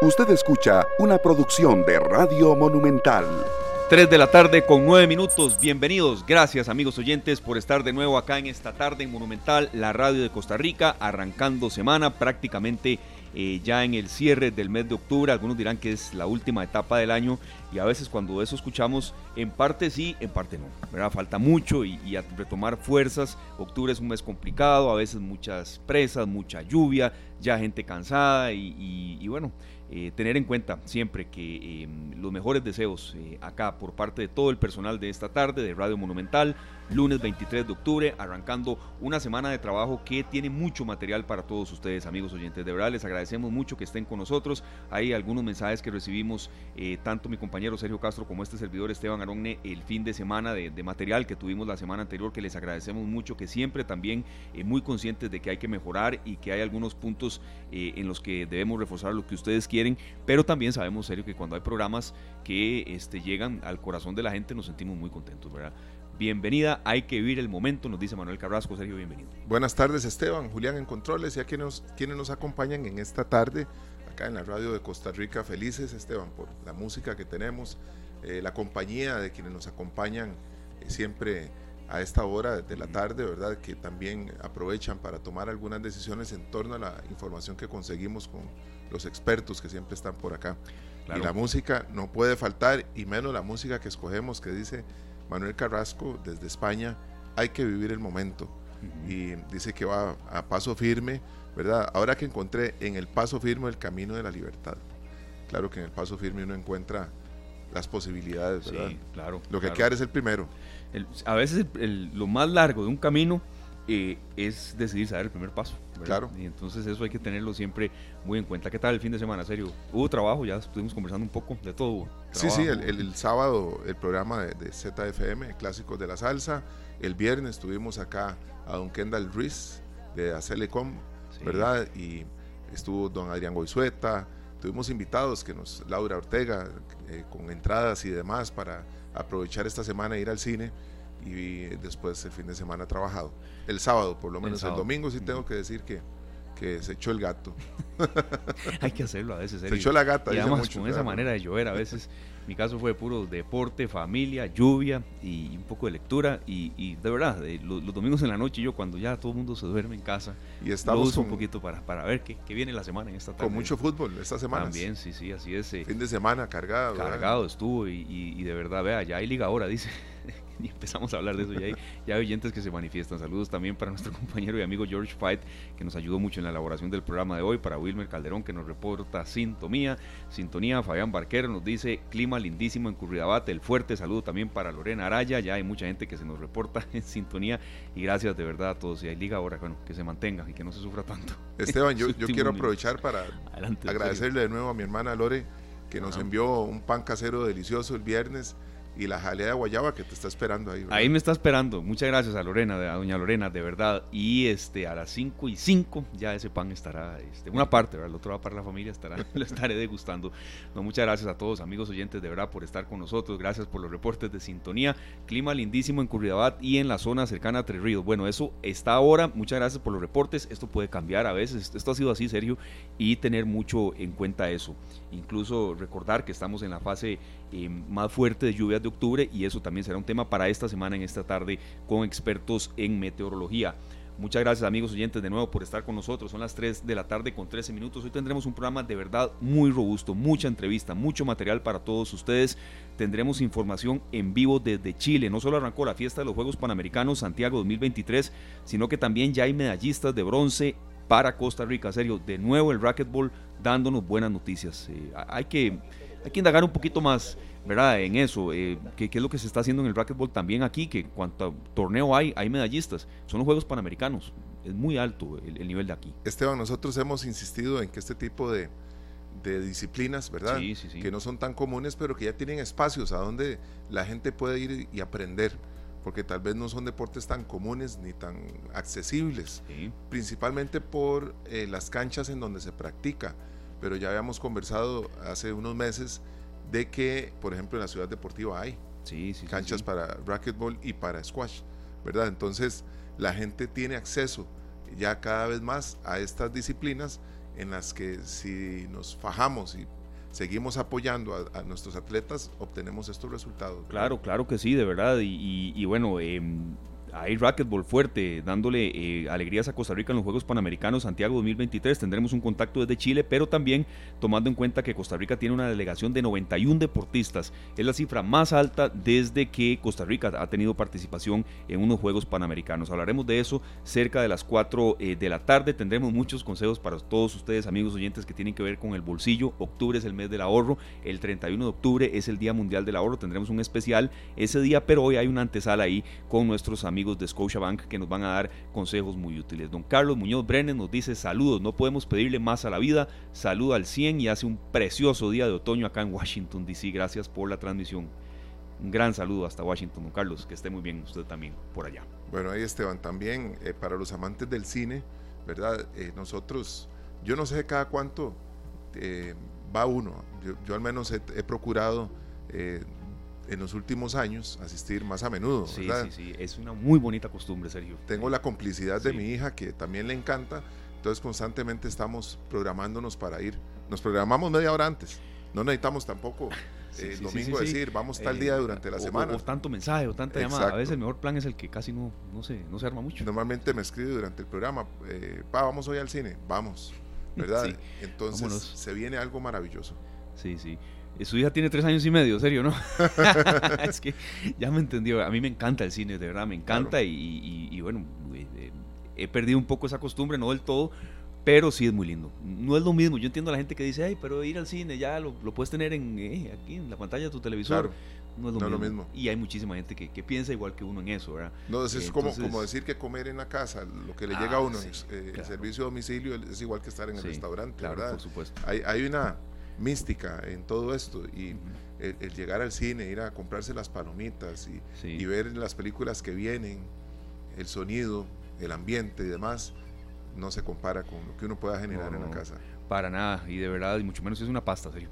Usted escucha una producción de Radio Monumental. 3 de la tarde con 9 minutos. Bienvenidos. Gracias amigos oyentes por estar de nuevo acá en esta tarde en Monumental, la radio de Costa Rica, arrancando semana prácticamente eh, ya en el cierre del mes de octubre. Algunos dirán que es la última etapa del año y a veces cuando eso escuchamos, en parte sí, en parte no. ¿verdad? Falta mucho y, a retomar fuerzas. Octubre es un mes complicado, a veces muchas presas, mucha lluvia, ya gente cansada y, bueno. Eh, tener en cuenta siempre que em, los mejores deseos eh, acá por parte de todo el personal de esta tarde de Radio Monumental, lunes 23 de octubre, arrancando una semana de trabajo que tiene mucho material para todos ustedes, amigos oyentes. De verdad, les agradecemos mucho que estén con nosotros. Hay algunos mensajes que recibimos, eh, tanto mi compañero Sergio Castro como este servidor Esteban Aronne, el fin de semana de, material que tuvimos la semana anterior, que les agradecemos mucho, que siempre también muy conscientes de que hay que mejorar y que hay algunos puntos en los que debemos reforzar lo que ustedes quieren, pero también sabemos, Sergio, que cuando hay programas que este, llegan al corazón de la gente, nos sentimos muy contentos, ¿verdad? Bienvenida, hay que vivir el momento, nos dice Manuel Carrasco. Sergio, bienvenido. Buenas tardes, Esteban, Julián en Controles y a quienes, quienes nos acompañan en esta tarde acá en la radio de Costa Rica. Felices, Esteban, por la música que tenemos, eh, la compañía de quienes nos acompañan eh, siempre a esta hora de la tarde, ¿verdad? Que también aprovechan para tomar algunas decisiones en torno a la información que conseguimos con los expertos que siempre están por acá. Y la música no puede faltar, y menos la música que escogemos que dice Manuel Carrasco desde España, hay que vivir el momento. Y dice que va a paso firme, ¿verdad? Ahora que encontré en el paso firme el camino de la libertad. Claro que en el paso firme uno encuentra las posibilidades, ¿verdad? Sí, claro. Lo que queda es el primero. a veces lo más largo de un camino eh, es decidir dar el primer paso. Claro. Y entonces eso hay que tenerlo siempre muy en cuenta. ¿Qué tal el fin de semana? Serio, hubo trabajo, ya estuvimos conversando un poco de todo. sí, sí, el, sábado el programa de, ZFM, Clásicos de la Salsa. El viernes estuvimos acá a don Kendall Ruiz de Acelecom, ¿verdad? Y estuvo don Adrián Goizueta. Tuvimos invitados que nos, Laura Ortega, eh, con entradas y demás para aprovechar esta semana e ir al cine y después el fin de semana trabajado. El sábado, por lo menos. El, domingo sí tengo que decir que, que se echó el gato. Hay que hacerlo a veces. Se echó la gata. Y además con esa manera de llover a veces. Mi caso fue puro deporte, familia, lluvia y un poco de lectura. Y, de verdad, los, domingos en la noche, yo cuando ya todo el mundo se duerme en casa, y estamos un poquito para, para ver qué, qué, viene la semana en esta tarde. Con mucho fútbol esta semana. También, sí, sí, así es. Eh. fin de semana cargado. Cargado estuvo y, y, de verdad, vea, ya hay liga ahora, dice. y empezamos a hablar de eso. Ya hay, ya hay oyentes que se manifiestan. Saludos también para nuestro compañero y amigo George Fight, que nos ayudó mucho en la elaboración del programa de hoy. Para Wilmer Calderón, que nos reporta sintonía. Sintonía, Fabián Barquero nos dice clima lindísimo en Curridabat. El fuerte saludo también para Lorena Araya. Ya hay mucha gente que se nos reporta en sintonía. Y gracias de verdad a todos. Y hay liga ahora, bueno, que se mantenga y que no se sufra tanto. Esteban, yo, yo quiero aprovechar para agradecerle de nuevo a mi hermana Lore que nos envió un pan casero delicioso el viernes y la jalea de guayaba que te está esperando ahí. Ahí me está esperando. Muchas gracias a Lorena, a doña Lorena, de verdad. Y este a las 5 y 5 ya ese pan estará, este, una parte, ¿verdad? el otro va para la familia, estará, lo estaré degustando. No, muchas gracias a todos, amigos oyentes, de verdad, por estar con nosotros. Gracias por los reportes de sintonía. Clima lindísimo en Curridabat y en la zona cercana a Tres Ríos. Bueno, eso está ahora. Muchas gracias por los reportes. Esto puede cambiar a veces. Esto ha sido así, serio, y tener mucho en cuenta eso. Incluso recordar que estamos en la fase eh, más fuerte de lluvias de octubre y eso también será un tema para esta semana en esta tarde con expertos en meteorología. Muchas gracias amigos oyentes de nuevo por estar con nosotros. Son las 3 de la tarde con 13 minutos. Hoy tendremos un programa de verdad muy robusto, mucha entrevista, mucho material para todos ustedes. Tendremos información en vivo desde Chile. No solo arrancó la fiesta de los Juegos Panamericanos Santiago 2023, sino que también ya hay medallistas de bronce para Costa Rica. Serio, de nuevo el racquetball dándonos buenas noticias. Eh, hay, que, hay que indagar un poquito más ¿verdad? En eso, eh, ¿qué, es lo que se está haciendo en el racquetball también aquí? Que cuanto torneo hay, hay medallistas. Son los Juegos Panamericanos. Es muy alto el, nivel de aquí. Esteban, nosotros hemos insistido en que este tipo de, disciplinas, ¿verdad? Que no son tan comunes, pero que ya tienen espacios a donde la gente puede ir y aprender. Porque tal vez no son deportes tan comunes ni tan accesibles. Principalmente por eh, las canchas en donde se practica. Pero ya habíamos conversado hace unos meses de que, por ejemplo, en la ciudad deportiva hay canchas para racquetball y para squash, ¿verdad? Entonces, la gente tiene acceso ya cada vez más a estas disciplinas en las que si nos fajamos y seguimos apoyando a, nuestros atletas, obtenemos estos resultados. Claro, claro que sí, de verdad. Y, bueno, eh, hay racquetball fuerte, dándole eh, alegrías a Costa Rica en los Juegos Panamericanos Santiago 2023. Tendremos un contacto desde Chile, pero también tomando en cuenta que Costa Rica tiene una delegación de 91 deportistas. Es la cifra más alta desde que Costa Rica ha tenido participación en unos Juegos Panamericanos. Hablaremos de eso cerca de las 4 eh, de la tarde. Tendremos muchos consejos para todos ustedes, amigos oyentes, que tienen que ver con el bolsillo. Octubre es el mes del ahorro. El 31 de octubre es el Día Mundial del Ahorro. Tendremos un especial ese día, pero hoy hay una antesala ahí con nuestros amigos amigos de Scotiabank que nos van a dar consejos muy útiles. Don Carlos Muñoz Brenes nos dice saludos, no podemos pedirle más a la vida, saluda al 100 y hace un precioso día de otoño acá en Washington, D.C. Gracias por la transmisión. Un gran saludo hasta Washington, don Carlos, que esté muy bien usted también por allá. Bueno, ahí Esteban, también eh, para los amantes del cine, ¿verdad? Eh, nosotros, yo no sé cada cuánto eh, va uno, yo, al menos he procurado en los últimos años asistir más a menudo. Sí, sí, sí, es una muy bonita costumbre, Sergio. Tengo la complicidad de mi hija que también le encanta, entonces constantemente estamos programándonos para ir. Nos programamos media hora antes, no necesitamos tampoco el eh, domingo decir vamos tal día eh, durante la semana. O, tanto mensaje o tanta llamada. A veces el mejor plan es el que casi no, no, se, no se arma mucho. Normalmente me escribe durante el programa, eh, pa, vamos hoy al cine, vamos, ¿verdad? Entonces se viene algo maravilloso. Sí, sí. Su hija tiene tres años y medio, serio, ¿no? es que ya me entendió. A mí me encanta el cine, de verdad, me encanta. Y, bueno, eh, he perdido un poco esa costumbre, no del todo, pero sí es muy lindo. No es lo mismo. Yo entiendo a la gente que dice, ay, pero ir al cine ya lo, puedes tener en, eh, aquí en la pantalla de tu televisor. No es lo, mismo. Y hay muchísima gente que, piensa igual que uno en eso, ¿verdad? No, es como, como decir que comer en la casa, lo que le llega a ah, uno, eh, el servicio de domicilio es igual que estar en el restaurante, claro, ¿verdad? Por supuesto. Hay, hay una mística en todo esto y el, llegar al cine, ir a comprarse las palomitas y, ver las películas que vienen, el sonido, el ambiente y demás, no se compara con lo que uno pueda generar en la casa. Para nada, y de verdad, y mucho menos es una pasta, serio.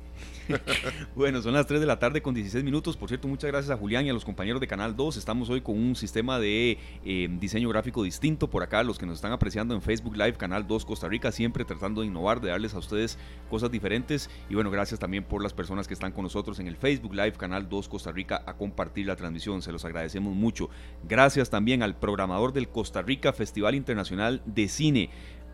bueno, son las 3 de la tarde con 16 minutos. Por cierto, muchas gracias a Julián y a los compañeros de Canal 2. Estamos hoy con un sistema de eh, diseño gráfico distinto por acá. Los que nos están apreciando en Facebook Live, Canal 2 Costa Rica, siempre tratando de innovar, de darles a ustedes cosas diferentes. Y bueno, gracias también por las personas que están con nosotros en el Facebook Live, Canal 2 Costa Rica, a compartir la transmisión. Se los agradecemos mucho. Gracias también al programador del Costa Rica Festival Internacional de Cine.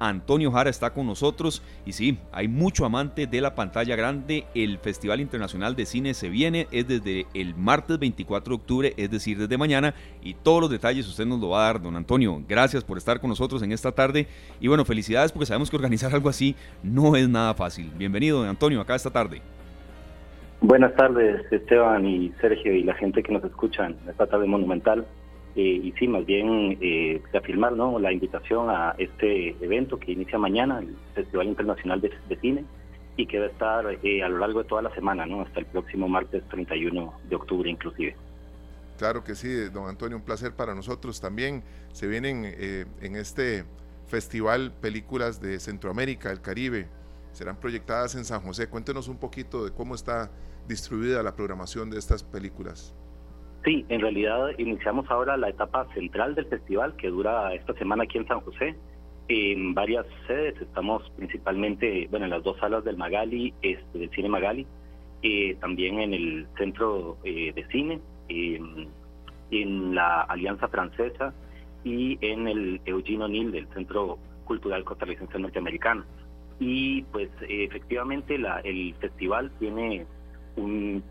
Antonio Jara está con nosotros y sí, hay mucho amante de la pantalla grande. El Festival Internacional de Cine se viene, es desde el martes 24 de octubre, es decir, desde mañana y todos los detalles usted nos lo va a dar, don Antonio. Gracias por estar con nosotros en esta tarde y bueno, felicidades porque sabemos que organizar algo así no es nada fácil. Bienvenido, don Antonio, acá esta tarde. Buenas tardes, Esteban y Sergio y la gente que nos escucha en esta tarde monumental. Eh, y sí, más bien eh, afirmar ¿no? la invitación a este evento que inicia mañana, el Festival Internacional de, Cine, y que va a estar eh, a lo largo de toda la semana, ¿no? hasta el próximo martes 31 de octubre inclusive. Claro que sí, don Antonio, un placer para nosotros también. Se vienen eh, en este festival películas de Centroamérica, el Caribe, serán proyectadas en San José. Cuéntenos un poquito de cómo está distribuida la programación de estas películas. Sí, en realidad iniciamos ahora la etapa central del festival que dura esta semana aquí en San José. En varias sedes estamos principalmente, bueno, en las dos salas del Magali, este, del Cine Magali, eh, también en el Centro eh, de Cine, en la Alianza Francesa y en el Eugene O'Neill del Centro Cultural Costarricense Norteamericano. Y pues efectivamente la, el festival tiene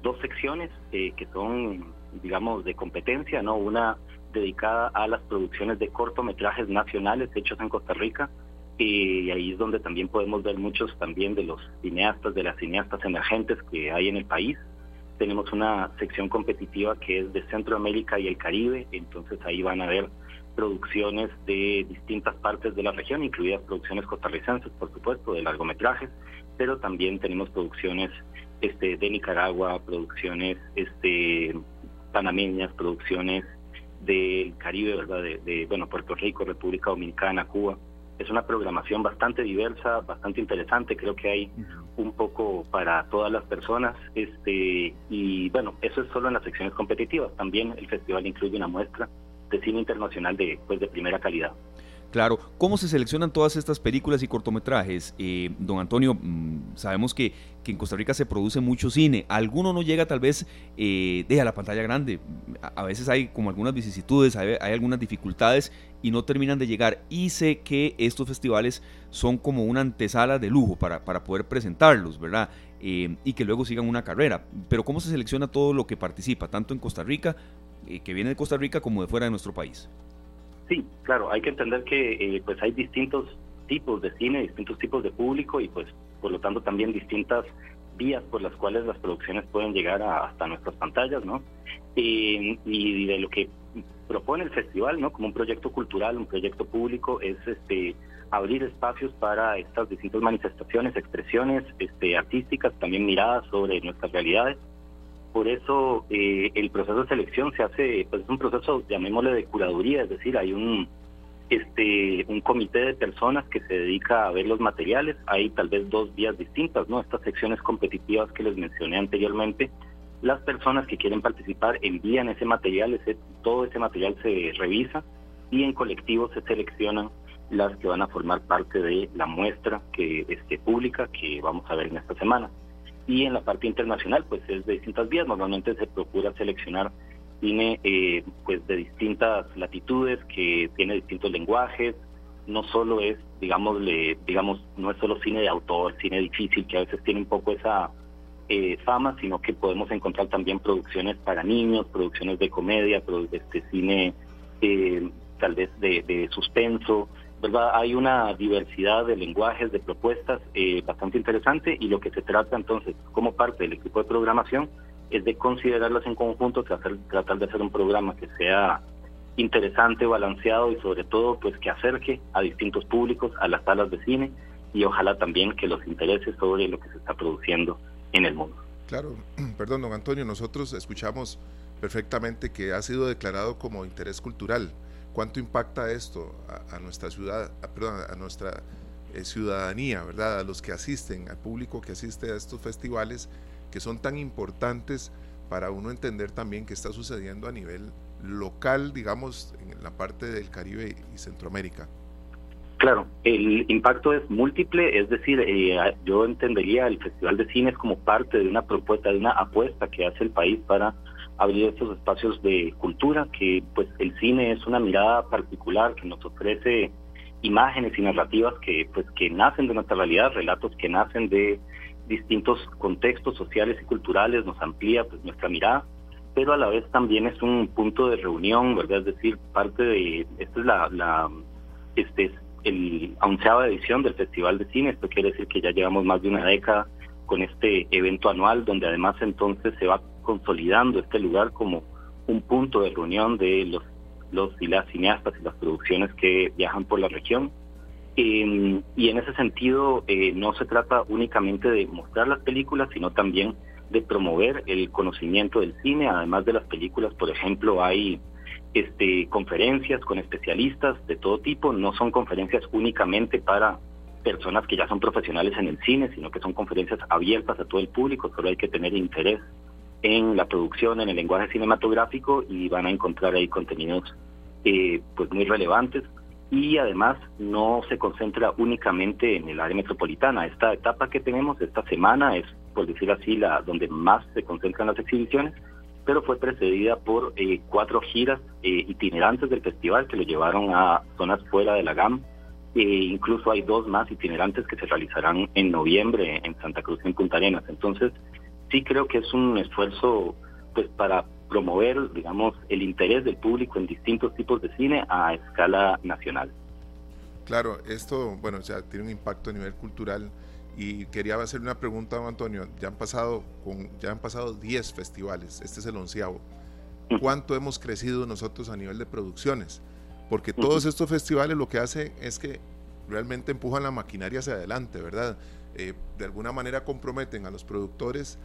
dos secciones eh, que son digamos, de competencia, ¿no? Una dedicada a las producciones de cortometrajes nacionales hechos en Costa Rica, y ahí es donde también podemos ver muchos también de los cineastas, de las cineastas emergentes que hay en el país. Tenemos una sección competitiva que es de Centroamérica y el Caribe, entonces ahí van a ver producciones de distintas partes de la región, incluidas producciones costarricenses, por supuesto, de largometrajes, pero también tenemos producciones este, de Nicaragua, producciones este, panameñas, producciones del Caribe, ¿verdad? De, bueno, Puerto Rico, República Dominicana, Cuba. Es una programación bastante diversa, bastante interesante, creo que hay un poco para todas las personas. Este, y bueno, eso es solo en las secciones competitivas. También el festival incluye una muestra de cine internacional de, pues, de primera calidad. Claro, ¿cómo se seleccionan todas estas películas y cortometrajes? Eh, don Antonio, mm, sabemos que, en Costa Rica se produce mucho cine, alguno no llega tal vez eh, la pantalla grande, a, veces hay como algunas vicisitudes, hay, algunas dificultades y no terminan de llegar y sé que estos festivales son como una antesala de lujo para, para poder presentarlos, ¿verdad? Eh, y que luego sigan una carrera, pero ¿cómo se selecciona todo lo que participa, tanto en Costa Rica, eh, que viene de Costa Rica, como de fuera de nuestro país? Sí, claro, hay que entender que eh, pues hay distintos tipos de cine, distintos tipos de público y pues por lo tanto también distintas vías por las cuales las producciones pueden llegar hasta nuestras pantallas, ¿no? y de lo que propone el festival, ¿no? Como un proyecto cultural, un proyecto público, es este abrir espacios para estas distintas manifestaciones, expresiones este, artísticas, también miradas sobre nuestras realidades por eso eh, el proceso de selección se hace, pues es un proceso, llamémosle de curaduría, es decir, hay un este un comité de personas que se dedica a ver los materiales, hay tal vez dos vías distintas, ¿no? Estas secciones competitivas que les mencioné anteriormente, las personas que quieren participar envían ese material, ese, todo ese material se revisa y en colectivo se seleccionan las que van a formar parte de la muestra que este pública que vamos a ver en esta semana y en la parte internacional pues es de distintas vías. Normalmente se procura seleccionar cine eh, pues de distintas latitudes que tiene distintos lenguajes. No solo es digamos digamos no es solo cine de autor cine difícil que a veces tiene un poco esa eh, fama sino que podemos encontrar también producciones para niños producciones de comedia este cine eh, tal vez de, de suspenso hay una diversidad de lenguajes, de propuestas eh, bastante interesante y lo que se trata entonces como parte del equipo de programación es de considerarlas en conjunto, tratar, tratar de hacer un programa que sea interesante, balanceado y sobre todo pues que acerque a distintos públicos a las salas de cine y ojalá también que los interese sobre lo que se está produciendo en el mundo. Claro, perdón, don Antonio, nosotros escuchamos perfectamente que ha sido declarado como interés cultural. ¿Cuánto impacta esto a, nuestra ciudad, a, perdón, a nuestra eh, ciudadanía, verdad? A los que asisten, al público que asiste a estos festivales que son tan importantes para uno entender también qué está sucediendo a nivel local, digamos, en la parte del Caribe y Centroamérica. Claro, el impacto es múltiple, es decir, eh, yo entendería el Festival de Cine como parte de una propuesta, de una apuesta que hace el país para abrir estos espacios de cultura, que pues el cine es una mirada particular que nos ofrece imágenes y narrativas que pues que nacen de nuestra realidad, relatos que nacen de distintos contextos sociales y culturales, nos amplía pues nuestra mirada, pero a la vez también es un punto de reunión, ¿verdad? Es decir, parte de, esta es la, la este es el onceava edición del Festival de Cine, esto quiere decir que ya llevamos más de una década con este evento anual, donde además entonces se va consolidando este lugar como un punto de reunión de los, los y las cineastas y las producciones que viajan por la región. Em, y en ese sentido eh, no se trata únicamente de mostrar las películas, sino también de promover el conocimiento del cine. Además de las películas, por ejemplo, hay este, conferencias con especialistas de todo tipo. No son conferencias únicamente para personas que ya son profesionales en el cine, sino que son conferencias abiertas a todo el público. Solo hay que tener interés en la producción, en el lenguaje cinematográfico y van a encontrar ahí contenidos eh, pues muy relevantes y además no se concentra únicamente en el área metropolitana. Esta etapa que tenemos esta semana es, por decir así, la donde más se concentran las exhibiciones, pero fue precedida por eh, cuatro giras eh, itinerantes del festival que lo llevaron a zonas fuera de la GAM. E incluso hay dos más itinerantes que se realizarán en noviembre en Santa Cruz en Punta Arenas. Entonces, sí creo que es un esfuerzo pues para promover, digamos, el interés del público en distintos tipos de cine a escala nacional. Claro, esto, bueno, o sea, tiene un impacto a nivel cultural y quería hacerle una pregunta a Antonio. Ya han pasado con, ya han pasado 10 festivales, este es el onceavo. ¿Cuánto hemos crecido nosotros a nivel de producciones? Porque todos estos festivales lo que hacen es que realmente empujan la maquinaria hacia adelante, ¿verdad? Eh, de alguna manera comprometen a los productores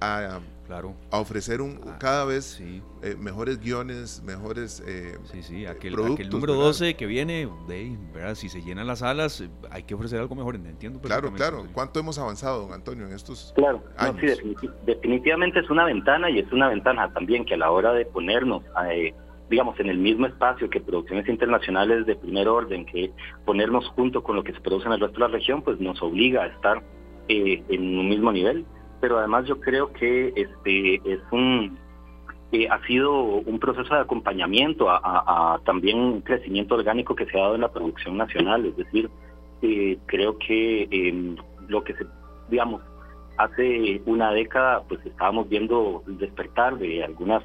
a, claro. a ofrecer un ah, cada vez eh, mejores guiones, mejores eh, sí, sí, aquel, aquel número 12 que viene, de, ¿verdad? si se llenan las salas, eh, hay que ofrecer algo mejor, entiendo. Claro, claro. ¿Cuánto hemos avanzado, don Antonio, en estos claro, sí, definitivamente es una ventana y es una ventaja también que a la hora de ponernos a, digamos, en el mismo espacio que producciones internacionales de primer orden, que ponernos junto con lo que se produce en el resto de la región, pues nos obliga a estar eh, en un mismo nivel. Pero además yo creo que este es un eh, ha sido un proceso de acompañamiento a, también un crecimiento orgánico que se ha dado en la producción nacional. Es decir, eh, creo que em, lo que se, digamos, hace una década, pues estábamos viendo el despertar de algunas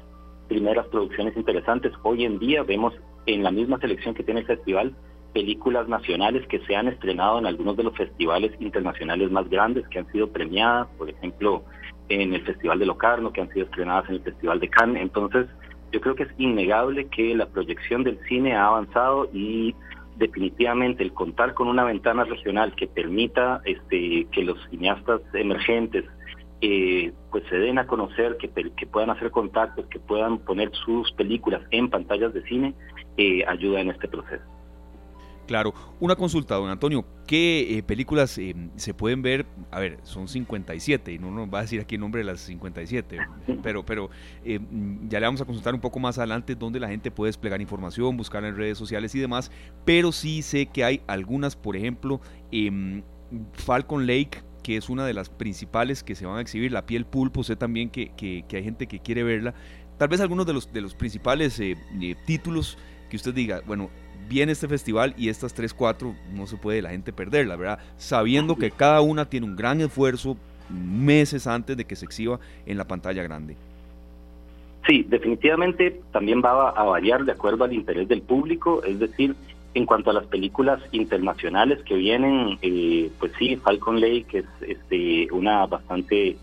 primeras producciones interesantes. Hoy en día vemos en la misma selección que tiene el festival películas nacionales que se han estrenado en algunos de los festivales internacionales más grandes que han sido premiadas, por ejemplo, en el Festival de Locarno, que han sido estrenadas en el Festival de Cannes. Entonces, yo creo que es innegable que la proyección del cine ha avanzado y definitivamente el contar con una ventana regional que permita este, que los cineastas emergentes eh, pues se den a conocer, que, puedan hacer contactos, que puedan poner sus películas en pantallas de cine, eh, ayuda en este proceso. Claro, una consulta, don Antonio, ¿qué eh, películas se pueden ver? A ver, son 57, y no nos va a decir aquí el nombre de las 57, pero, pero ya le vamos a consultar un poco más adelante dónde la gente puede desplegar información, buscar en redes sociales y demás, pero sí sé que hay algunas, por ejemplo, Falcon Lake, que es una de las principales que se van a exhibir, La piel pulpo, sé también que, que, hay gente que quiere verla. Tal vez algunos de los, de los principales eh, eh, títulos que usted diga, bueno, viene este festival y estas 3, 4 no se puede la gente perderla, ¿verdad? Sabiendo que cada una tiene un gran esfuerzo meses antes de que se exhiba en la pantalla grande. Sí, definitivamente también va a variar de acuerdo al interés del público, es decir, en cuanto a las películas internacionales que vienen, eh, pues sí, Falcon Lake es este, una bastante,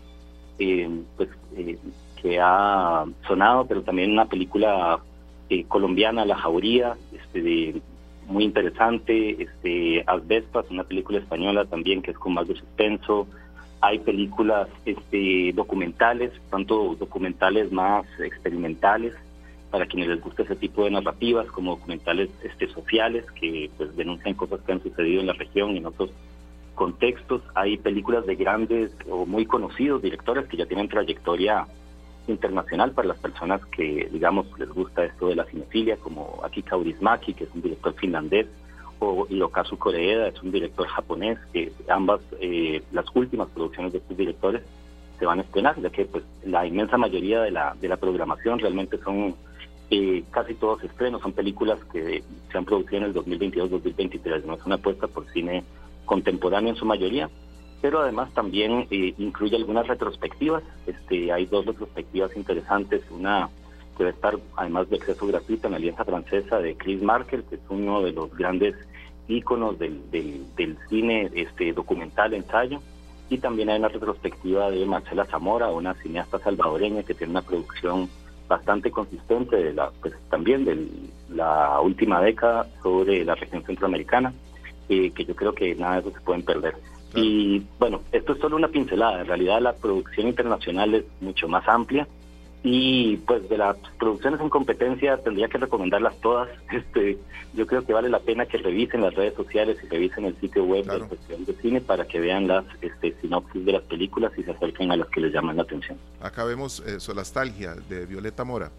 eh, pues, eh, que ha sonado, pero también una película colombiana, La Jauría, este, muy interesante, este, Asbestas, una película española también que es con más de suspenso. Hay películas este, documentales, tanto documentales más experimentales, para quienes les gusta ese tipo de narrativas, como documentales este, sociales que pues denuncian cosas que han sucedido en la región y en otros contextos. Hay películas de grandes o muy conocidos directores que ya tienen trayectoria internacional para las personas que, digamos, les gusta esto de la cinefilia, como Aki Kaurismäki, que es un director finlandés, o Hirokazu Koreeda, es un director japonés, que ambas, eh, las últimas producciones de estos directores se van a estrenar, ya que pues la inmensa mayoría de la, de la programación realmente son eh, casi todos estrenos, son películas que se han producido en el 2022-2023, no es una apuesta por cine contemporáneo en su mayoría, pero además también eh, incluye algunas retrospectivas, este, hay dos retrospectivas interesantes, una que va a estar además de acceso gratuito en la Alianza Francesa de Chris Marker, que es uno de los grandes íconos del, del, cine este, documental ensayo, y también hay una retrospectiva de Marcela Zamora, una cineasta salvadoreña que tiene una producción bastante consistente de la, pues, también de la última década sobre la región centroamericana, eh, que yo creo que nada de eso se pueden perder. Y bueno, esto es solo una pincelada, en realidad la producción internacional es mucho más amplia y pues de las producciones en competencia tendría que recomendarlas todas. Este, yo creo que vale la pena que revisen las redes sociales y revisen el sitio web del Festival de Cine para que vean las este, sinopsis de las películas y se acerquen a las que les llaman la atención. Acá vemos eh, Solastalgia de Violeta Mora.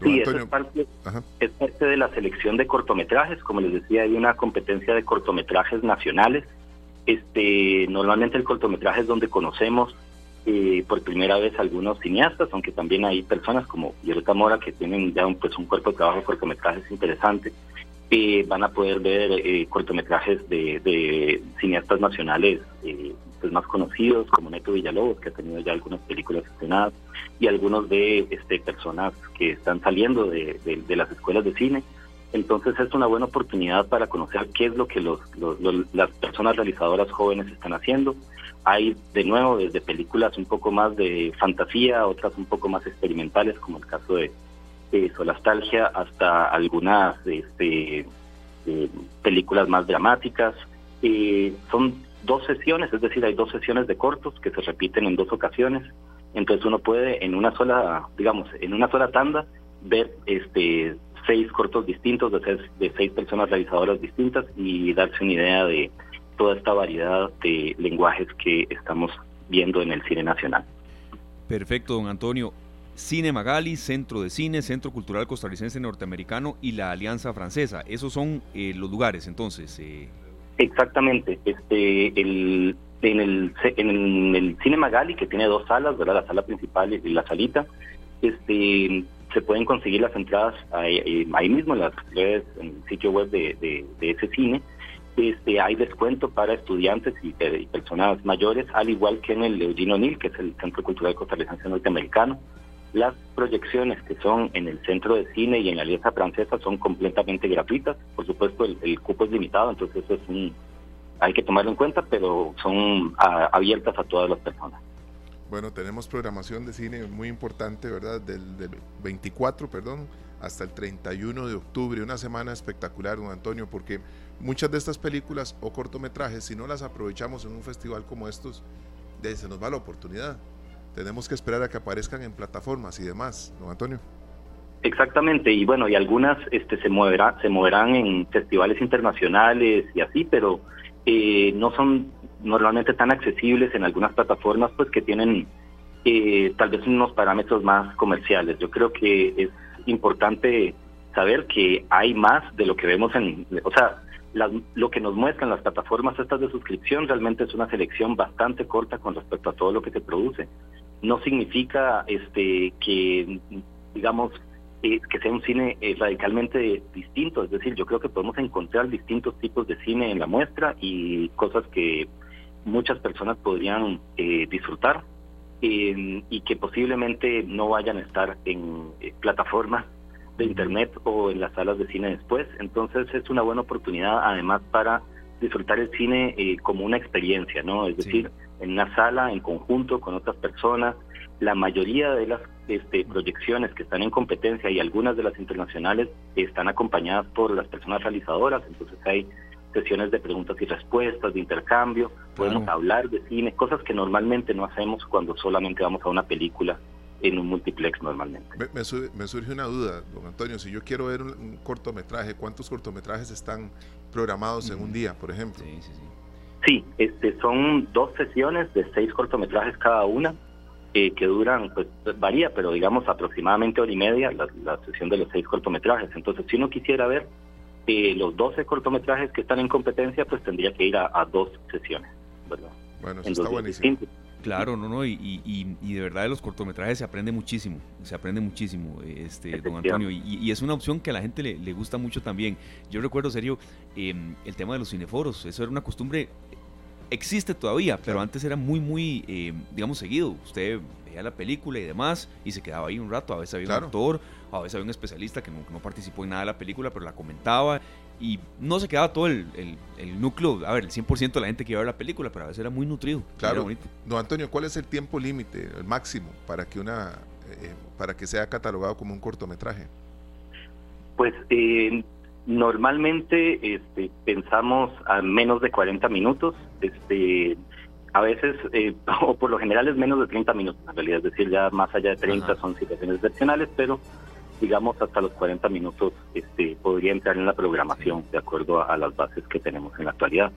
sí, es parte, es parte de la selección de cortometrajes. Como les decía, hay una competencia de cortometrajes nacionales. Este, normalmente el cortometraje es donde conocemos eh, por primera vez algunos cineastas, aunque también hay personas como Violeta Mora que tienen ya un, pues, un cuerpo de trabajo de cortometrajes interesante. Eh, van a poder ver eh, cortometrajes de, cineastas nacionales eh, pues más conocidos como Neto Villalobos que ha tenido ya algunas películas estrenadas y algunos de este, personas que están saliendo de, las escuelas de cine entonces es una buena oportunidad para conocer qué es lo que los, las personas realizadoras jóvenes están haciendo hay de nuevo desde películas un poco más de fantasía, otras un poco más experimentales, como el caso de, Solastalgia, hasta algunas este, eh, películas más dramáticas. Eh, son dos sesiones, es decir, hay dos sesiones de cortos que se repiten en dos ocasiones. Entonces uno puede en una sola, digamos, en una sola tanda ver este seis cortos distintos de de seis personas realizadoras distintas y darse una idea de toda esta variedad de lenguajes que estamos viendo en el cine nacional. Perfecto, don Antonio. Cine Magali, Centro de Cine, Centro Cultural Costarricense Norteamericano y la Alianza Francesa. Esos son eh, los lugares, entonces. Eh. Exactamente. Este, el, en, el, en el Cine Magali, que tiene dos salas, ¿verdad? la sala principal y la salita, este, se pueden conseguir las entradas ahí, mismo en las redes, en el sitio web de, ese cine. Este, hay descuento para estudiantes y, personas mayores, al igual que en el Eugene O'Neill, que es el Centro Cultural Costarricense Norteamericano. Las proyecciones que son en el Centro de Cine y en la Alianza Francesa son completamente gratuitas. Por supuesto, el, cupo es limitado, entonces eso es un, hay que tomarlo en cuenta, pero son abiertas a todas las personas. Bueno, tenemos programación de cine muy importante, ¿verdad? Del, 24, perdón, hasta el 31 de octubre, una semana espectacular, don Antonio, porque muchas de estas películas o cortometrajes, si no las aprovechamos en un festival como estos, se nos va la oportunidad. Tenemos que esperar a que aparezcan en plataformas y demás, don Antonio. Exactamente, y bueno, y algunas este, se, moverá, se moverán en festivales internacionales y así, pero eh, no son normalmente tan accesibles en algunas plataformas pues que tienen eh, tal vez unos parámetros más comerciales. Yo creo que es importante saber que hay más de lo que vemos en, o sea, lo que nos muestran las plataformas estas de suscripción realmente es una selección bastante corta con respecto a todo lo que se produce. No significa este que digamos eh, que sea un cine eh, radicalmente distinto, es decir, yo creo que podemos encontrar distintos tipos de cine en la muestra y cosas que muchas personas podrían eh, disfrutar y que posiblemente no vayan a estar en eh, plataformas de internet o en las salas de cine después. Entonces es una buena oportunidad además para disfrutar el cine eh, como una experiencia, ¿no? Es decir, en una sala, en conjunto con otras personas. La mayoría de las este, proyecciones que están en competencia y algunas de las internacionales están acompañadas por las personas realizadoras, entonces hay sesiones de preguntas y respuestas, de intercambio, podemos hablar de cine, cosas que normalmente no hacemos cuando solamente vamos a una película en un multiplex normalmente. Me, surge una duda, don Antonio, si yo quiero ver un, cortometraje, ¿cuántos cortometrajes están programados en un día, por ejemplo? Sí, sí, sí. Sí, este, son dos sesiones de seis cortometrajes cada una, eh, que duran, pues varía, pero digamos aproximadamente hora y media la, la sesión de los seis cortometrajes. Entonces, si uno quisiera ver los 12 cortometrajes que están en competencia, pues tendría que ir a, dos sesiones, ¿verdad? Bueno, eso está buenísimo. Claro, no, no, y, y, de verdad de los cortometrajes se aprende muchísimo, se aprende muchísimo, este, don Antonio, y, es una opción que a la gente le, gusta mucho también. Yo recuerdo, serio, em, el tema de los cineforos, eso era una costumbre, existe todavía, pero antes era muy, muy, em, digamos, seguido. Usted veía la película y demás, y se quedaba ahí un rato, a veces había un actor, a veces había un especialista que no, participó en nada de la película, pero la comentaba y no se quedaba todo el, núcleo, a ver, el 100% de la gente que iba a ver la película, pero a veces era muy nutrido. Claro. Don Antonio, ¿cuál es el tiempo límite, el máximo, para que, una, eh, para que sea catalogado como un cortometraje? Pues eh, normalmente este, pensamos a menos de 40 minutos. Este, a veces, eh, o por lo general es menos de 30 minutos, en realidad, es decir, ya más allá de 30 son situaciones excepcionales, pero digamos hasta los 40 minutos este, podría entrar en la programación de acuerdo a, las bases que tenemos en la actualidad.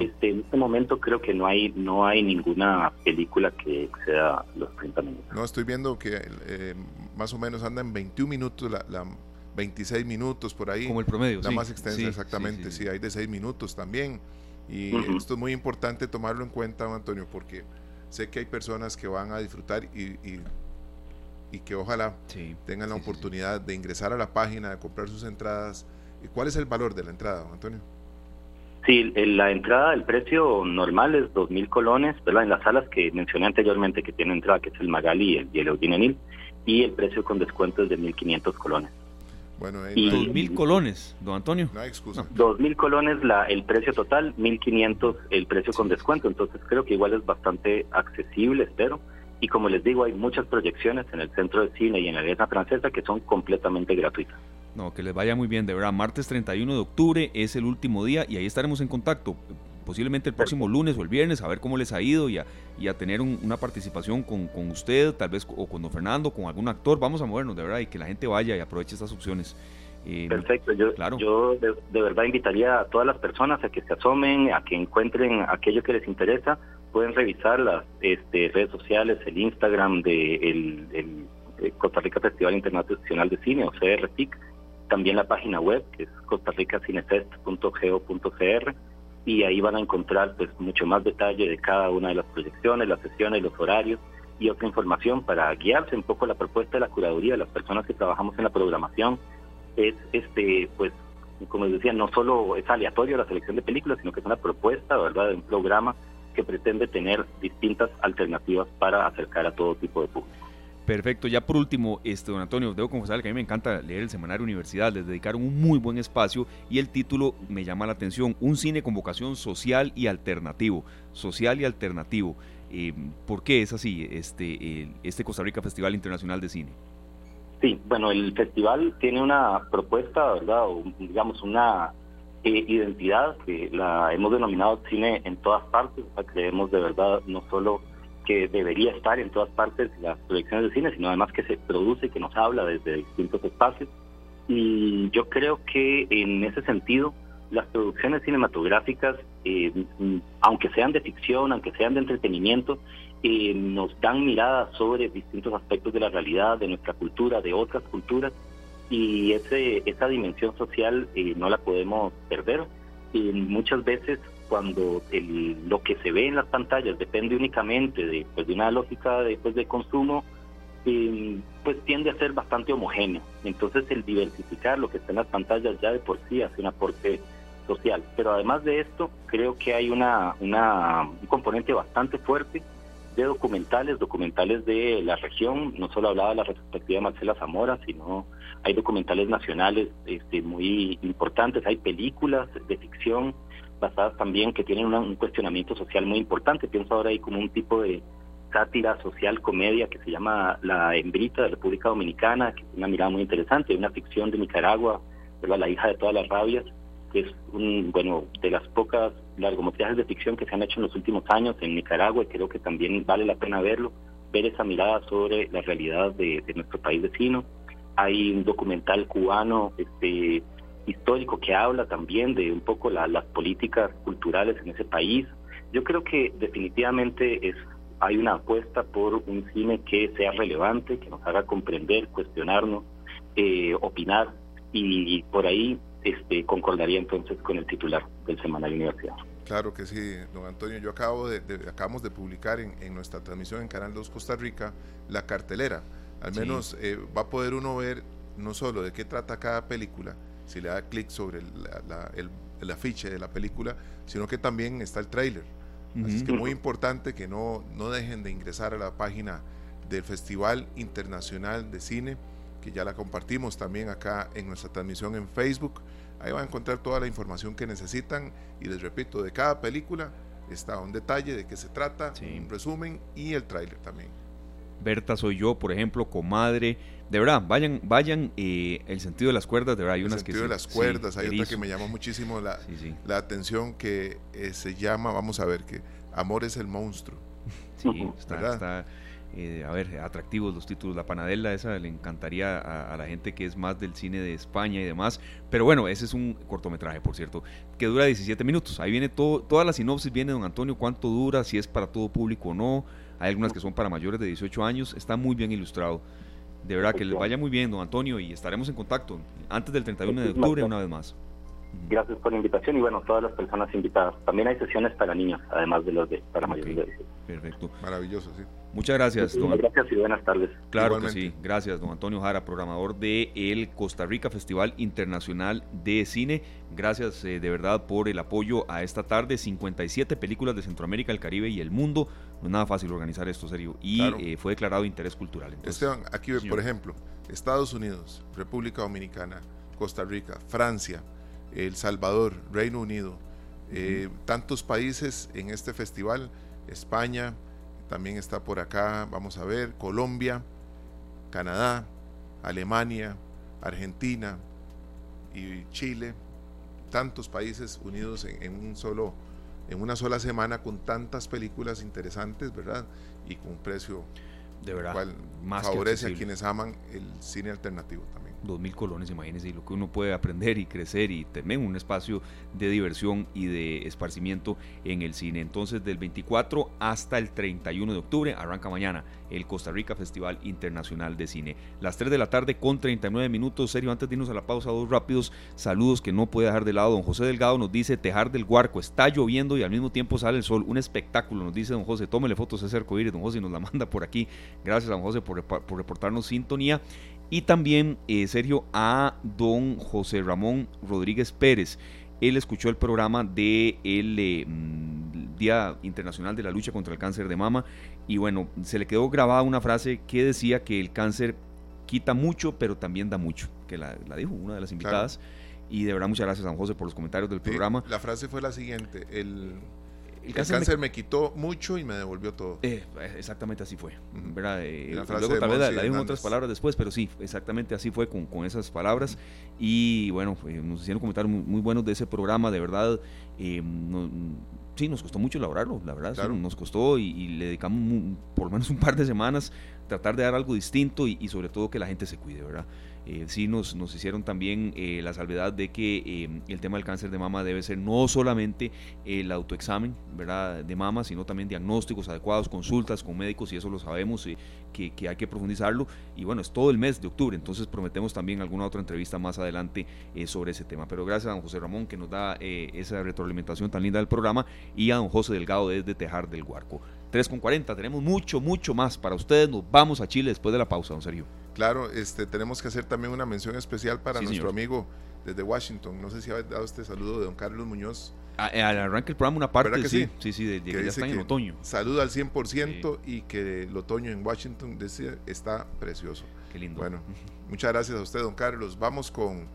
Este, en este momento creo que no hay no hay ninguna película que exceda los 30 minutos. No, estoy viendo que eh, más o menos anda en 21 minutos, la, 26 minutos por ahí. Como el promedio. La más extensa, exactamente. Sí, hay de 6 minutos también. Y esto es muy importante tomarlo en cuenta, Antonio, porque sé que hay personas que van a disfrutar y y que ojalá tengan la oportunidad de ingresar a la página, de comprar sus entradas. ¿Cuál es el valor de la entrada, Antonio? Sí, la entrada, el precio normal es 2.000 colones, ¿verdad? En las salas que mencioné anteriormente que tienen entrada, que es el Magali y el, y el y el precio con descuento es de 1.500 colones. Bueno, y, 2.000 colones, don Antonio. No hay excusa. 2.000 colones la, el precio total, 1.500 el precio con descuento, entonces creo que igual es bastante accesible, espero. Y como les digo, hay muchas proyecciones en el Centro de Cine y en la Alianza Francesa que son completamente gratuitas. No, que les vaya muy bien, de verdad. Martes 31 de octubre es el último día y ahí estaremos en contacto. Posiblemente el próximo lunes o el viernes, a ver cómo les ha ido y a, y a tener una participación con, con, usted, tal vez, o con don Fernando, con algún actor. Vamos a movernos, de verdad, y que la gente vaya y aproveche estas opciones. Eh, Perfecto, yo, yo de, de, verdad invitaría a todas las personas a que se asomen, a que encuentren aquello que les interesa pueden revisar las este, redes sociales, el Instagram de el, eh, Costa Rica Festival Internacional de Cine o CRTIC, también la página web que es costarricacinefest.go.cr y ahí van a encontrar pues mucho más detalle de cada una de las proyecciones, las sesiones, los horarios y otra información para guiarse un poco la propuesta de la curaduría las personas que trabajamos en la programación. Es este pues como les decía no solo es aleatorio la selección de películas sino que es una propuesta verdad de un programa que pretende tener distintas alternativas para acercar a todo tipo de público Perfecto, ya por último, este don Antonio, debo confesar que a mí me encanta leer el semanario Universidad, les dedicaron un muy buen espacio y el título me llama la atención, un cine con vocación social y alternativo, social y alternativo. Eh, ¿Por qué es así este, este Costa Rica Festival Internacional de Cine? Sí, bueno, el festival tiene una propuesta, ¿verdad? O, digamos, una eh, identidad que la hemos denominado cine en todas partes. creemos de verdad no solo que debería estar en todas partes las proyecciones de cine, sino además que se produce que nos habla desde distintos espacios. Y yo creo que en ese sentido, las producciones cinematográficas, eh, aunque sean de ficción, aunque sean de entretenimiento, eh, nos dan miradas sobre distintos aspectos de la realidad, de nuestra cultura, de otras culturas, y ese, esa dimensión social eh, no la podemos perder. Y muchas veces cuando el, lo que se ve en las pantallas depende únicamente de, pues, de una lógica de, pues, de consumo, eh, pues tiende a ser bastante homogéneo. Entonces el diversificar lo que está en las pantallas ya de por sí hace un aporte social. Pero además de esto, creo que hay una, una, un componente bastante fuerte de documentales, documentales de la región, no solo hablaba de la retrospectiva de Marcela Zamora, sino hay documentales nacionales este, muy importantes, hay películas de ficción, basadas también que tienen un cuestionamiento social muy importante. Pienso ahora ahí como un tipo de sátira social, comedia que se llama La Hembrita de República Dominicana, que es una mirada muy interesante, una ficción de Nicaragua, la hija de todas las rabias, que es un, bueno, de las pocas largometrajes de ficción que se han hecho en los últimos años en Nicaragua y creo que también vale la pena verlo, ver esa mirada sobre la realidad de, de nuestro país vecino. Hay un documental cubano, este histórico que habla también de un poco las políticas culturales en ese país. Yo creo que definitivamente es hay una apuesta por un cine que sea relevante, que nos haga comprender, cuestionarnos, eh, opinar y, por ahí este, concordaría entonces con el titular del Semanario Universidad. Claro que sí, don Antonio. Yo acabo de, acabamos de publicar en, en, nuestra transmisión en Canal 2 Costa Rica la cartelera. Al menos eh, va a poder uno ver no solo de qué trata cada película, si le da clic sobre el, afiche de la película, sino que también está el trailer. Así es que muy importante que no, no dejen de ingresar a la página del Festival Internacional de Cine, que ya la compartimos también acá en nuestra transmisión en Facebook. Ahí van a encontrar toda la información que necesitan y les repito, de cada película está un detalle de qué se trata, un resumen y el tráiler también. Berta soy yo, por ejemplo, comadre. De verdad, vayan, vayan, eh, el sentido de las cuerdas, de verdad, hay unas el sentido de las cuerdas, hay otra que me llama muchísimo la, la atención que eh, se llama, vamos a ver, que Amor es el monstruo. Sí, está, eh, a ver, atractivos los títulos. La Panadela, esa le encantaría a, la gente que es más del cine de España y demás. Pero bueno, ese es un cortometraje, por cierto, que dura 17 minutos. Ahí viene todo, toda la sinopsis, viene don Antonio, cuánto dura, si es para todo público o no hay algunas que son para mayores de 18 años, está muy bien ilustrado. De verdad que les vaya muy bien, don Antonio, y estaremos en contacto antes del 31 de octubre una vez más. Gracias por la invitación y bueno, todas las personas invitadas. También hay sesiones para niños, además de los de para mayores de 18. Perfecto. Maravilloso, sí. Muchas gracias. Don... Gracias y buenas tardes. Claro que sí. Gracias, don Antonio Jara, programador de el Costa Rica Festival Internacional de Cine. Gracias eh, de verdad por el apoyo a esta tarde. 57 películas de Centroamérica, el Caribe y el mundo. No es nada fácil organizar esto, serio. Y eh, fue declarado de interés cultural. Esteban, aquí por ejemplo, Estados Unidos, República Dominicana, Costa Rica, Francia, El Salvador, Reino Unido, eh, tantos países en este festival, España, también está por acá, vamos a ver, Colombia, Canadá, Alemania, Argentina y Chile, tantos países unidos en, un solo, en una sola semana con tantas películas interesantes, ¿verdad? Y con un precio de verdad más favorece a quienes aman el cine alternativo también. Dos mil colones, imagínense, lo que uno puede aprender y crecer y tener un espacio de diversión y de esparcimiento en el cine. Entonces, del 24 hasta el 31 de octubre, arranca mañana el Costa Rica Festival Internacional de Cine. Las 3 de la tarde con 39 minutos. Serio, antes de irnos a la pausa, dos rápidos saludos que no puede dejar de lado. Don José Delgado nos dice Tejar del Guarco, está lloviendo y al mismo tiempo sale el sol. Un espectáculo, nos dice don José. Tómele fotos a ese arcoíris, don José, nos la manda por aquí. Gracias, don José, por, por reportarnos sintonía. Y también, eh, Sergio, a don José Ramón Rodríguez Pérez. Él escuchó el programa de el eh, mm, Día Internacional de la Lucha contra el Cáncer de Mama y bueno, se le quedó grabada una frase que decía que el cáncer quita mucho, pero también da mucho, que la, dijo una de las invitadas. Y de verdad muchas gracias a don José por los comentarios del programa. La frase fue la siguiente, el, el, cáncer, me... quitó mucho y me devolvió todo. Eh, exactamente así fue. ¿verdad? Eh, luego tal vez la, otras palabras después, pero sí, exactamente así fue con, con esas palabras. Y bueno, nos hicieron comentarios muy, buenos de ese programa, de verdad. Eh, sí, nos costó mucho elaborarlo, la verdad, nos costó y, le dedicamos por lo menos un par de semanas tratar de dar algo distinto y, sobre todo que la gente se cuide, ¿verdad? Eh, sí nos, nos hicieron también eh, la salvedad de que eh, el tema del cáncer de mama debe ser no solamente el autoexamen ¿verdad? de mama, sino también diagnósticos adecuados, consultas con médicos, y eso lo sabemos, que, que, hay que profundizarlo. Y bueno, es todo el mes de octubre, entonces prometemos también alguna otra entrevista más adelante sobre ese tema. Pero gracias a don José Ramón que nos da esa retroalimentación tan linda del programa y a don José Delgado desde Tejar del Huarco. 3 con 40. Tenemos mucho, mucho más para ustedes. Nos vamos a Chile después de la pausa, don Sergio. Claro, este, tenemos que hacer también una mención especial para nuestro amigo desde Washington. No sé si ha dado este saludo de don Carlos Muñoz. Eh, al arranque del programa una parte, sí, sí, sí, de, que, ya está en otoño. Saluda al 100% y que el otoño en Washington está precioso. Qué lindo. Bueno, muchas gracias a usted, don Carlos. Vamos con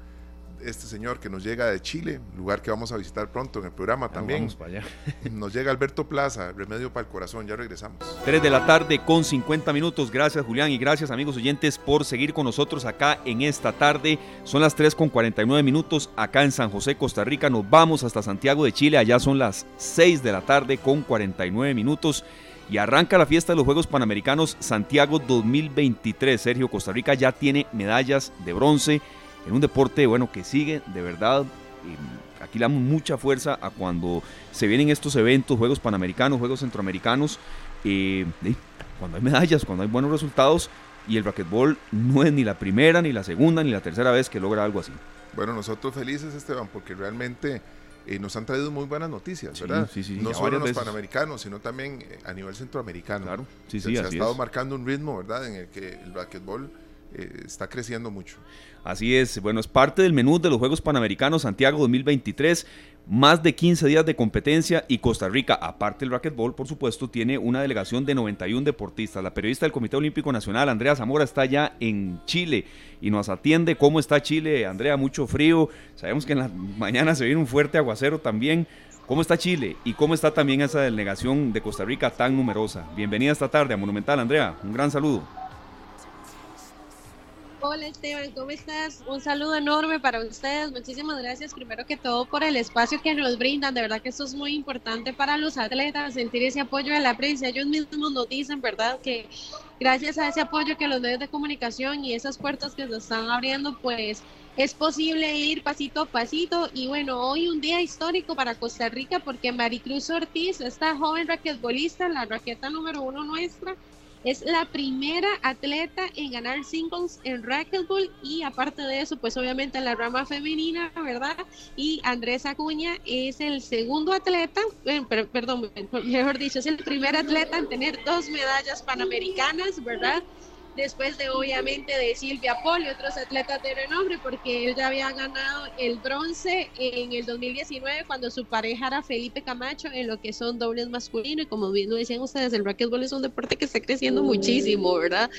este señor que nos llega de Chile, lugar que vamos a visitar pronto en el programa también. Vamos para allá. Nos llega Alberto Plaza, Remedio para el Corazón, ya regresamos. 3 de la tarde con 50 minutos. Gracias Julián y gracias amigos oyentes por seguir con nosotros acá en esta tarde. Son las 3 con 49 minutos acá en San José, Costa Rica. Nos vamos hasta Santiago de Chile, allá son las 6 de la tarde con 49 minutos. Y arranca la fiesta de los Juegos Panamericanos Santiago 2023. Sergio, Costa Rica ya tiene medallas de bronce en un deporte, bueno, que sigue de verdad. aquí le damos mucha fuerza a cuando se vienen estos eventos, Juegos Panamericanos, Juegos Centroamericanos, eh, cuando hay medallas, cuando hay buenos resultados, y el racquetball no es ni la primera, ni la segunda, ni la tercera vez que logra algo así. Bueno, nosotros felices, Esteban, porque realmente eh, nos han traído muy buenas noticias, ¿verdad? Sí, sí, no solo en los panamericanos, sino también eh, a nivel centroamericano. Claro, sí, sí, se, ha estado marcando un ritmo, ¿verdad?, en el que el racquetball está creciendo mucho. Así es, bueno, es parte del menú de los Juegos Panamericanos Santiago 2023. Más de 15 días de competencia y Costa Rica, aparte del racquetball, por supuesto, tiene una delegación de 91 deportistas. La periodista del Comité Olímpico Nacional, Andrea Zamora, está ya en Chile y nos atiende. ¿Cómo está Chile? Andrea, mucho frío. Sabemos que en la mañana se viene un fuerte aguacero también. ¿Cómo está Chile? ¿Y cómo está también esa delegación de Costa Rica tan numerosa? Bienvenida esta tarde a Monumental, Andrea. Un gran saludo. Hola Esteban, ¿cómo estás? Un saludo enorme para ustedes. Muchísimas gracias primero que todo por el espacio que nos brindan. De verdad que esto es muy importante para los atletas, sentir ese apoyo de la prensa. Ellos mismos nos dicen, ¿verdad? Que gracias a ese apoyo que los medios de comunicación y esas puertas que se están abriendo, pues es posible ir pasito a pasito. Y bueno, hoy un día histórico para Costa Rica porque Maricruz Ortiz, esta joven raquetbolista, la raqueta número uno nuestra, es la primera atleta en ganar singles en racquetball y aparte de eso, pues obviamente en la rama femenina, ¿verdad? Y Andrés Acuña es el segundo atleta, eh, perdón, mejor dicho, es el primer atleta en tener dos medallas panamericanas, ¿verdad? Después de obviamente de Silvia Poli, otros atletas de renombre, porque él ya había ganado el bronce en el 2019 cuando su pareja era Felipe Camacho en lo que son dobles masculinos y como bien lo decían ustedes, el racquetball es un deporte que está creciendo muchísimo, ¿verdad?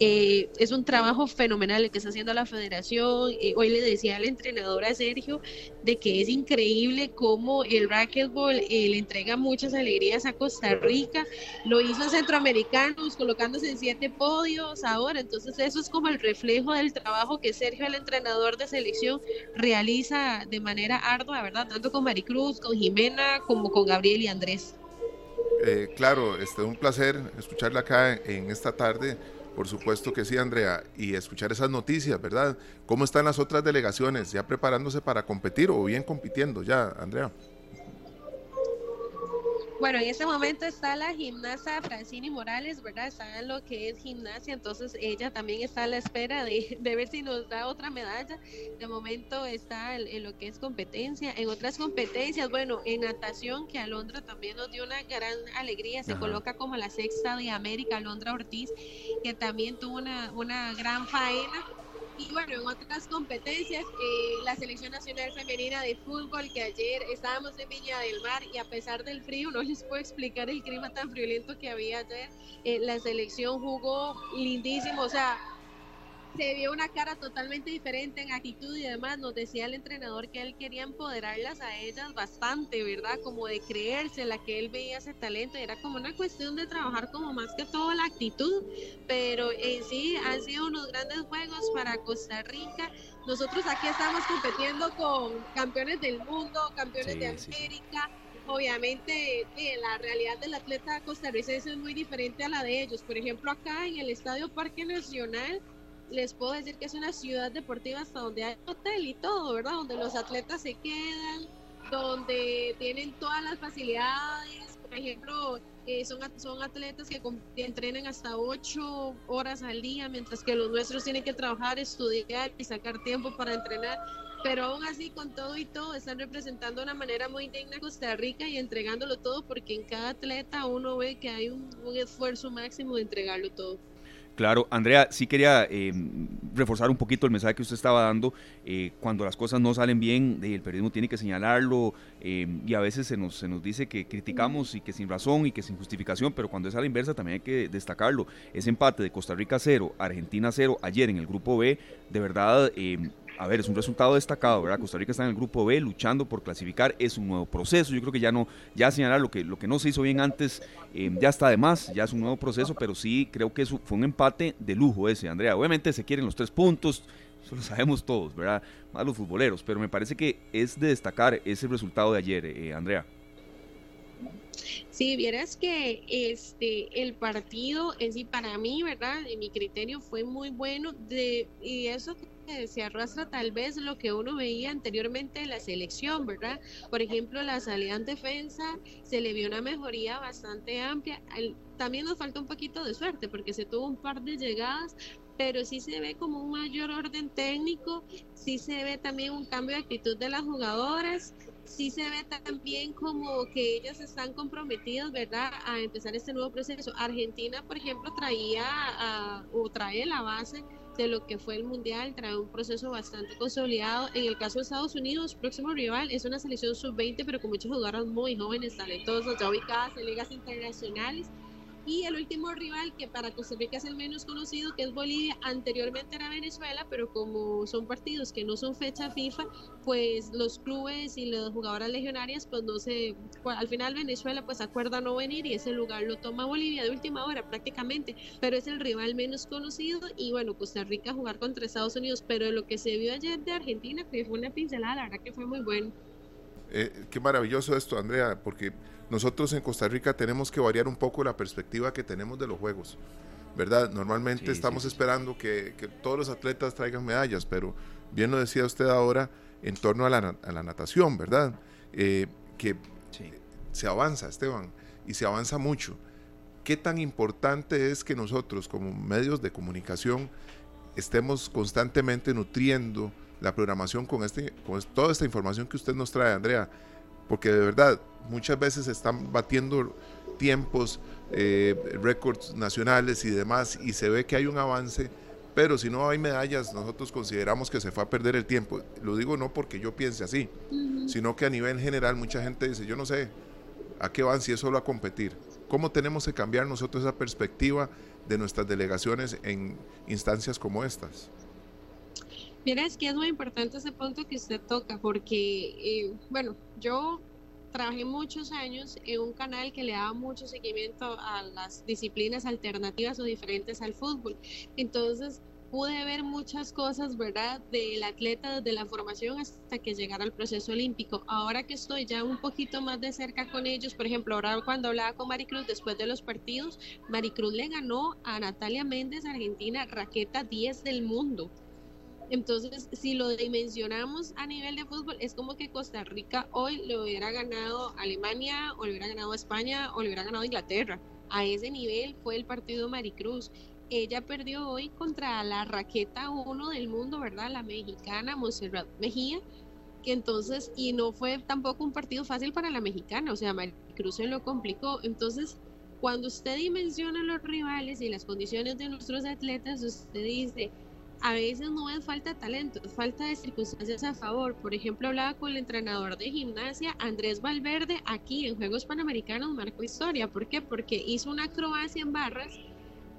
Eh, es un trabajo fenomenal el que está haciendo la federación. Eh, hoy le decía al entrenador a Sergio de que es increíble cómo el racquetball eh, le entrega muchas alegrías a Costa Rica. Lo hizo en Centroamericanos, colocándose en siete podios ahora. Entonces eso es como el reflejo del trabajo que Sergio, el entrenador de selección, realiza de manera ardua, ¿verdad? Tanto con Maricruz, con Jimena, como con Gabriel y Andrés. Eh, claro, este, un placer escucharla acá en esta tarde, Por supuesto que sí, Andrea, y escuchar esas noticias, ¿verdad? ¿Cómo están las otras delegaciones? ¿Ya preparándose para competir o bien compitiendo ya, Andrea? Bueno, en este momento está la gimnasta Francini Morales, ¿verdad? Está en lo que es gimnasia, entonces ella también está a la espera de, ver si nos da otra medalla. De momento está en, lo que es competencia. En otras competencias, bueno, en natación, que Alondra también nos dio una gran alegría, se coloca como la sexta de América, Alondra Ortiz, que también tuvo una, una gran faena y bueno, en otras competencias, eh, la Selección Nacional Femenina de Fútbol, que ayer estábamos en Viña del Mar y a pesar del frío, no les puedo explicar el clima tan friolento que había ayer, eh, la selección jugó lindísimo, o sea, se vio una cara totalmente diferente en actitud y además nos decía el entrenador que él quería empoderarlas a ellas bastante, ¿verdad? Como de creerse la que él veía ese talento, era como una cuestión de trabajar como más que todo la actitud, pero en sí han sido unos grandes juegos para Costa Rica. Nosotros aquí estamos compitiendo con campeones del mundo, campeones de América. Obviamente la realidad del atleta costarricense es muy diferente a la de ellos. Por ejemplo, acá en el Estadio Parque Nacional, les puedo decir que es una ciudad deportiva hasta donde hay hotel y todo, ¿verdad? Donde los atletas se quedan, donde tienen todas las facilidades. Por ejemplo, eh, son, son atletas que, entrenan hasta ocho horas al día, mientras que los nuestros tienen que trabajar, estudiar y sacar tiempo para entrenar. Pero aún así, con todo y todo, están representando de una manera muy digna Costa Rica y entregándolo todo, porque en cada atleta uno ve que hay un esfuerzo máximo de entregarlo todo. Claro, Andrea, sí quería eh, reforzar un poquito el mensaje que usted estaba dando. Eh, cuando las cosas no salen bien, eh, el periodismo tiene que señalarlo y a veces se nos, se nos dice que criticamos y que sin razón y que sin justificación, pero cuando es a la inversa también hay que destacarlo. Ese empate de Costa Rica 0, Argentina 0 ayer en el grupo B, de verdad a ver, es un resultado destacado, ¿verdad? Costa Rica está en el grupo B luchando por clasificar, es un nuevo proceso, yo creo que ya no, ya señalar lo que, lo que no se hizo bien antes, eh, ya está de más, ya es un nuevo proceso, pero sí creo que fue un empate de lujo ese, Andrea. Obviamente se quieren los tres puntos, eso lo sabemos todos, ¿verdad? Más los futboleros, pero me parece que es de destacar ese resultado de ayer, eh, Andrea. Sí, vieras que este el partido en sí para mí, ¿verdad? En mi criterio fue muy bueno de y eso se arrastra tal vez lo que uno veía anteriormente en la selección, ¿verdad? Por ejemplo, la salida en defensa se le vio una mejoría bastante amplia. También nos falta un poquito de suerte porque se tuvo un par de llegadas, pero sí se ve como un mayor orden técnico, sí se ve también un cambio de actitud de las jugadoras, sí se ve también como que ellas están comprometidas, ¿verdad?, a empezar este nuevo proceso. Argentina, por ejemplo, traía a, o trae la base de lo que fue el Mundial, trae un proceso bastante consolidado. En el caso de Estados Unidos, próximo rival es una selección sub-20, pero con muchos jugadores muy jóvenes, talentosos, ya ubicadas en ligas internacionales y el último rival que para Costa Rica es el menos conocido, que es Bolivia, anteriormente era Venezuela, pero como son partidos que no son fecha FIFA, pues los clubes y las jugadoras legionarias, pues no se, al final Venezuela pues acuerda no venir y ese lugar lo toma Bolivia de última hora prácticamente, pero es el rival menos conocido y bueno, Costa Rica jugar contra Estados Unidos, pero lo que se vio ayer de Argentina, que fue una pincelada, la verdad que fue muy bueno. Eh, qué maravilloso esto, Andrea, porque nosotros en Costa Rica tenemos que variar un poco la perspectiva que tenemos de los juegos, ¿verdad? Normalmente estamos esperando que, todos los atletas traigan medallas, pero bien lo decía usted ahora en torno a la, natación, ¿verdad? Eh, que se avanza, Esteban, y se avanza mucho. ¿Qué tan importante es que nosotros como medios de comunicación estemos constantemente nutriendo la programación con, este, con toda esta información que usted nos trae, Andrea? Porque de verdad, muchas veces están batiendo tiempos, eh, récords nacionales y demás, y se ve que hay un avance, pero si no hay medallas, nosotros consideramos que se fue a perder el tiempo. Lo digo no porque yo piense así, sino que a nivel general mucha gente dice, yo no sé, ¿a qué van si es solo a competir? ¿Cómo tenemos que cambiar nosotros esa perspectiva de nuestras delegaciones en instancias como estas? Mira, es que es muy importante ese punto que usted toca, porque, eh, bueno, yo trabajé muchos años en un canal que le daba mucho seguimiento a las disciplinas alternativas o diferentes al fútbol. Entonces, pude ver muchas cosas, ¿verdad? Del atleta desde la formación hasta que llegara al proceso olímpico. Ahora que estoy ya un poquito más de cerca con ellos, por ejemplo, ahora cuando hablaba con Maricruz después de los partidos, Maricruz le ganó a Natalia Méndez, Argentina, raqueta 10 del mundo. Entonces, si lo dimensionamos a nivel de fútbol, es como que Costa Rica hoy le hubiera ganado a Alemania, o le hubiera ganado a España, o le hubiera ganado a Inglaterra. A ese nivel fue el partido Maricruz ella perdió hoy contra la raqueta 1 del mundo, ¿verdad? La mexicana Monserrat Mejía, que entonces, y no fue tampoco un partido fácil para la mexicana, o sea, Maricruz se lo complicó. Entonces, cuando usted dimensiona los rivales y las condiciones de nuestros atletas, usted dice, a veces no es falta de talento, es falta de circunstancias a favor. Por ejemplo, hablaba con el entrenador de gimnasia, Andrés Valverde, aquí en Juegos Panamericanos marcó historia. ¿Por qué? Porque hizo una acrobacia en barras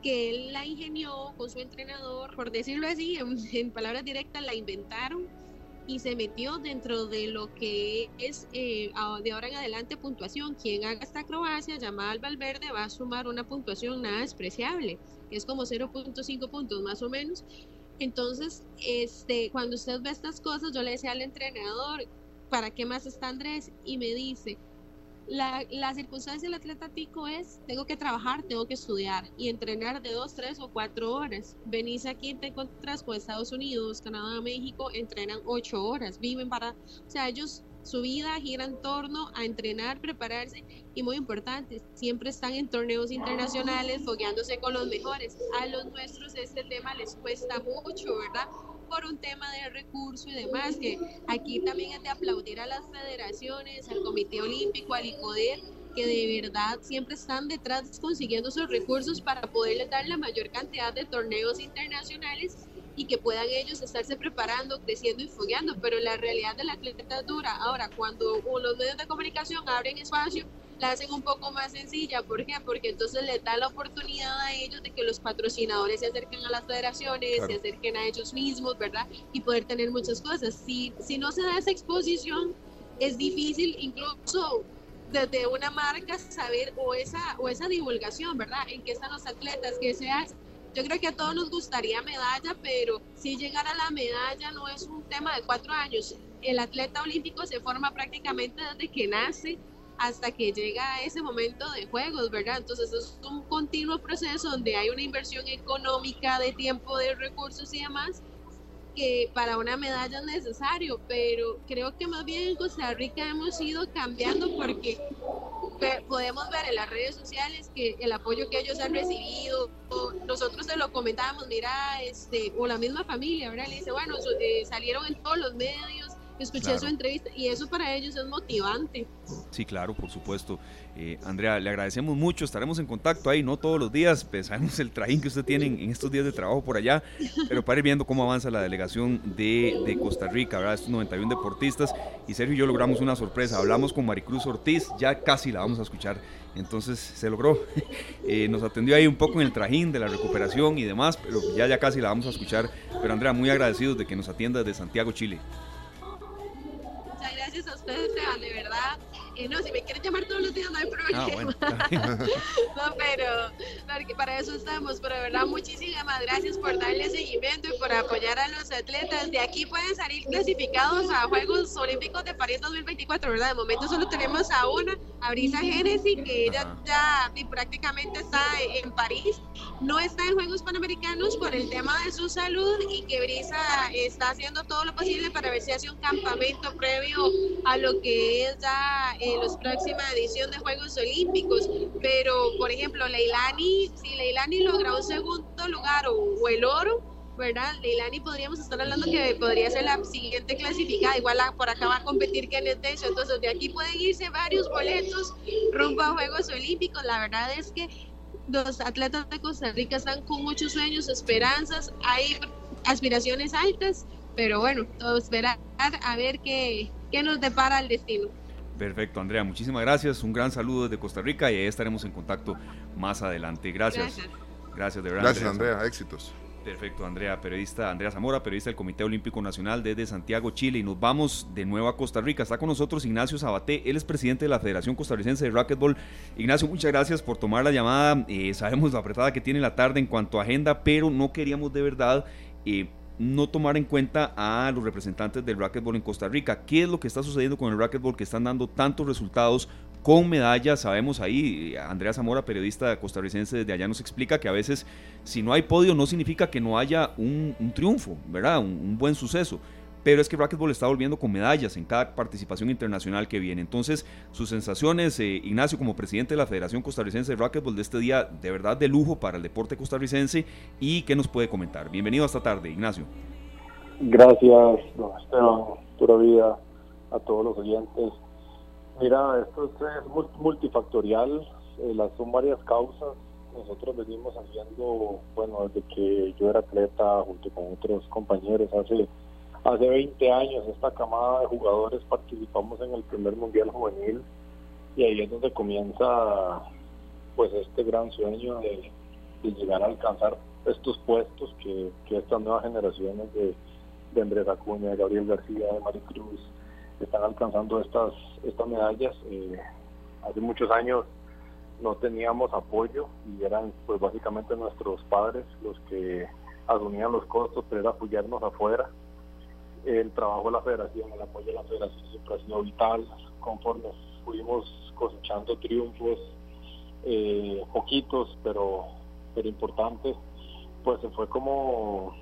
que él la ingenió con su entrenador, por decirlo así, en, palabras directas, la inventaron y se metió dentro de lo que es eh, de ahora en adelante puntuación. Quien haga esta acrobacia llamada al Valverde va a sumar una puntuación nada despreciable, que es como 0.5 puntos más o menos. Entonces, este, cuando usted ve estas cosas, yo le decía al entrenador, ¿para qué más está Andrés? Y me dice, la, la, circunstancia del atleta tico es, tengo que trabajar, tengo que estudiar y entrenar de dos, tres o cuatro horas. Venís aquí, te encuentras con Estados Unidos, Canadá, México, entrenan ocho horas, viven para, o sea, ellos, su vida gira en torno a entrenar, prepararse y muy importante, siempre están en torneos internacionales, fogueándose con los mejores. A los nuestros este tema les cuesta mucho, ¿verdad? por un tema de recursos y demás, que aquí también es de aplaudir a las federaciones, al Comité Olímpico, al ICODER, que de verdad siempre están detrás consiguiendo esos recursos para poderles dar la mayor cantidad de torneos internacionales y que puedan ellos estarse preparando, creciendo y fogueando, pero la realidad de la atleta es dura. Ahora, cuando los medios de comunicación abren espacio, la hacen un poco más sencilla. ¿Por qué? Porque entonces les da la oportunidad a ellos de que los patrocinadores se acerquen a las federaciones, se acerquen a ellos mismos, ¿verdad? Y poder tener muchas cosas. Si, si no se da esa exposición, es difícil incluso desde una marca saber o esa, o esa divulgación, ¿verdad? En qué están los atletas, qué se hace. Yo creo que a todos nos gustaría medalla, pero si llegar a la medalla no es un tema de cuatro años. El atleta olímpico se forma prácticamente desde que nace hasta que llega ese momento de juegos, ¿verdad? Entonces es un continuo proceso donde hay una inversión económica de tiempo, de recursos y demás, que para una medalla es necesario, pero creo que más bien en Costa Rica hemos ido cambiando porque podemos ver en las redes sociales que el apoyo que ellos han recibido, nosotros se lo comentábamos, mira, este, o la misma familia, ¿verdad? Le dice, bueno, eh, salieron en todos los medios, escuché su entrevista y eso para ellos es motivante. Sí, claro, por supuesto. Eh, Andrea, le agradecemos mucho, estaremos en contacto ahí, no todos los días, pensamos el trajín que usted tiene en, estos días de trabajo por allá, pero para ir viendo cómo avanza la delegación de, Costa Rica, ¿verdad? Estos 91 deportistas, y Sergio y yo logramos una sorpresa, hablamos con Maricruz Ortiz, ya casi la vamos a escuchar, entonces se logró. Eh, nos atendió ahí un poco en el trajín de la recuperación y demás, pero ya, ya casi la vamos a escuchar. Pero Andrea, muy agradecidos de que nos atienda desde Santiago, Chile gracias a ustedes, Esteban. Eh, no, si me quieren llamar todos los días no hay ah, problema. no, pero para eso estamos. Pero de verdad, muchísimas gracias por darle seguimiento y por apoyar a los atletas. De aquí pueden salir clasificados a Juegos Olímpicos de París 2024, ¿verdad? De momento solo tenemos a una, a Brisa Génesis, que ella ya prácticamente está en París. No está en Juegos Panamericanos por el tema de su salud y que Brisa está haciendo todo lo posible para ver si hace un campamento previo a lo que es ya eh, los próxima edición de Juegos Olímpicos. Pero, por ejemplo, Leilani, si Leilani logra un segundo lugar o, el oro, ¿verdad? Leilani podríamos estar hablando que podría ser la siguiente clasificada. Igual por acá va a competir Kenneth Tencho. Entonces, de aquí pueden irse varios boletos rumbo a Juegos Olímpicos. La verdad es que los atletas de Costa Rica están con muchos sueños, esperanzas, hay aspiraciones altas, pero bueno, todo esperar a ver qué, qué nos depara el destino. Perfecto, Andrea, muchísimas gracias. Un gran saludo desde Costa Rica y ahí estaremos en contacto más adelante. Gracias. Gracias, de verdad. Gracias, Andrea. Éxitos. Perfecto, Andrea, periodista, Andrea Zamora, periodista del Comité Olímpico Nacional desde Santiago, Chile. Y nos vamos de nuevo a Costa Rica. Está con nosotros Ignacio Sabaté, él es presidente de la Federación Costarricense de Racquetball. Ignacio, muchas gracias por tomar la llamada. Eh, sabemos la apretada que tiene la tarde en cuanto a agenda, pero no queríamos de verdad eh, no tomar en cuenta a los representantes del racquetball en Costa Rica. ¿Qué es lo que está sucediendo con el racquetball que están dando tantos resultados con medallas? Sabemos ahí, Andrea Zamora, periodista costarricense desde allá, nos explica que a veces si no hay podio no significa que no haya un, triunfo, ¿verdad? un buen suceso pero es que Racquetball está volviendo con medallas en cada participación internacional que viene. Entonces, sus sensaciones, eh, Ignacio, como presidente de la Federación Costarricense de Racquetball de este día, de verdad de lujo para el deporte costarricense, y qué nos puede comentar. Bienvenido esta tarde, Ignacio. Gracias, don Esteban, pura vida a todos los oyentes. Mira, esto es multifactorial, eh, las son varias causas. Nosotros venimos haciendo, bueno, desde que yo era atleta junto con otros compañeros hace Hace 20 años esta camada de jugadores participamos en el primer Mundial Juvenil y ahí es donde comienza pues este gran sueño de, llegar a alcanzar estos puestos que, estas nuevas generaciones de, de Andrés Acuña, de Gabriel García, de Maricruz están alcanzando estas, estas medallas. Eh, hace muchos años no teníamos apoyo y eran pues básicamente nuestros padres los que asumían los costos, pero era apoyarnos afuera el trabajo de la federación, el apoyo de la federación siempre ha sido vital, conforme fuimos cosechando triunfos, eh, poquitos, pero, pero importantes, pues se fue como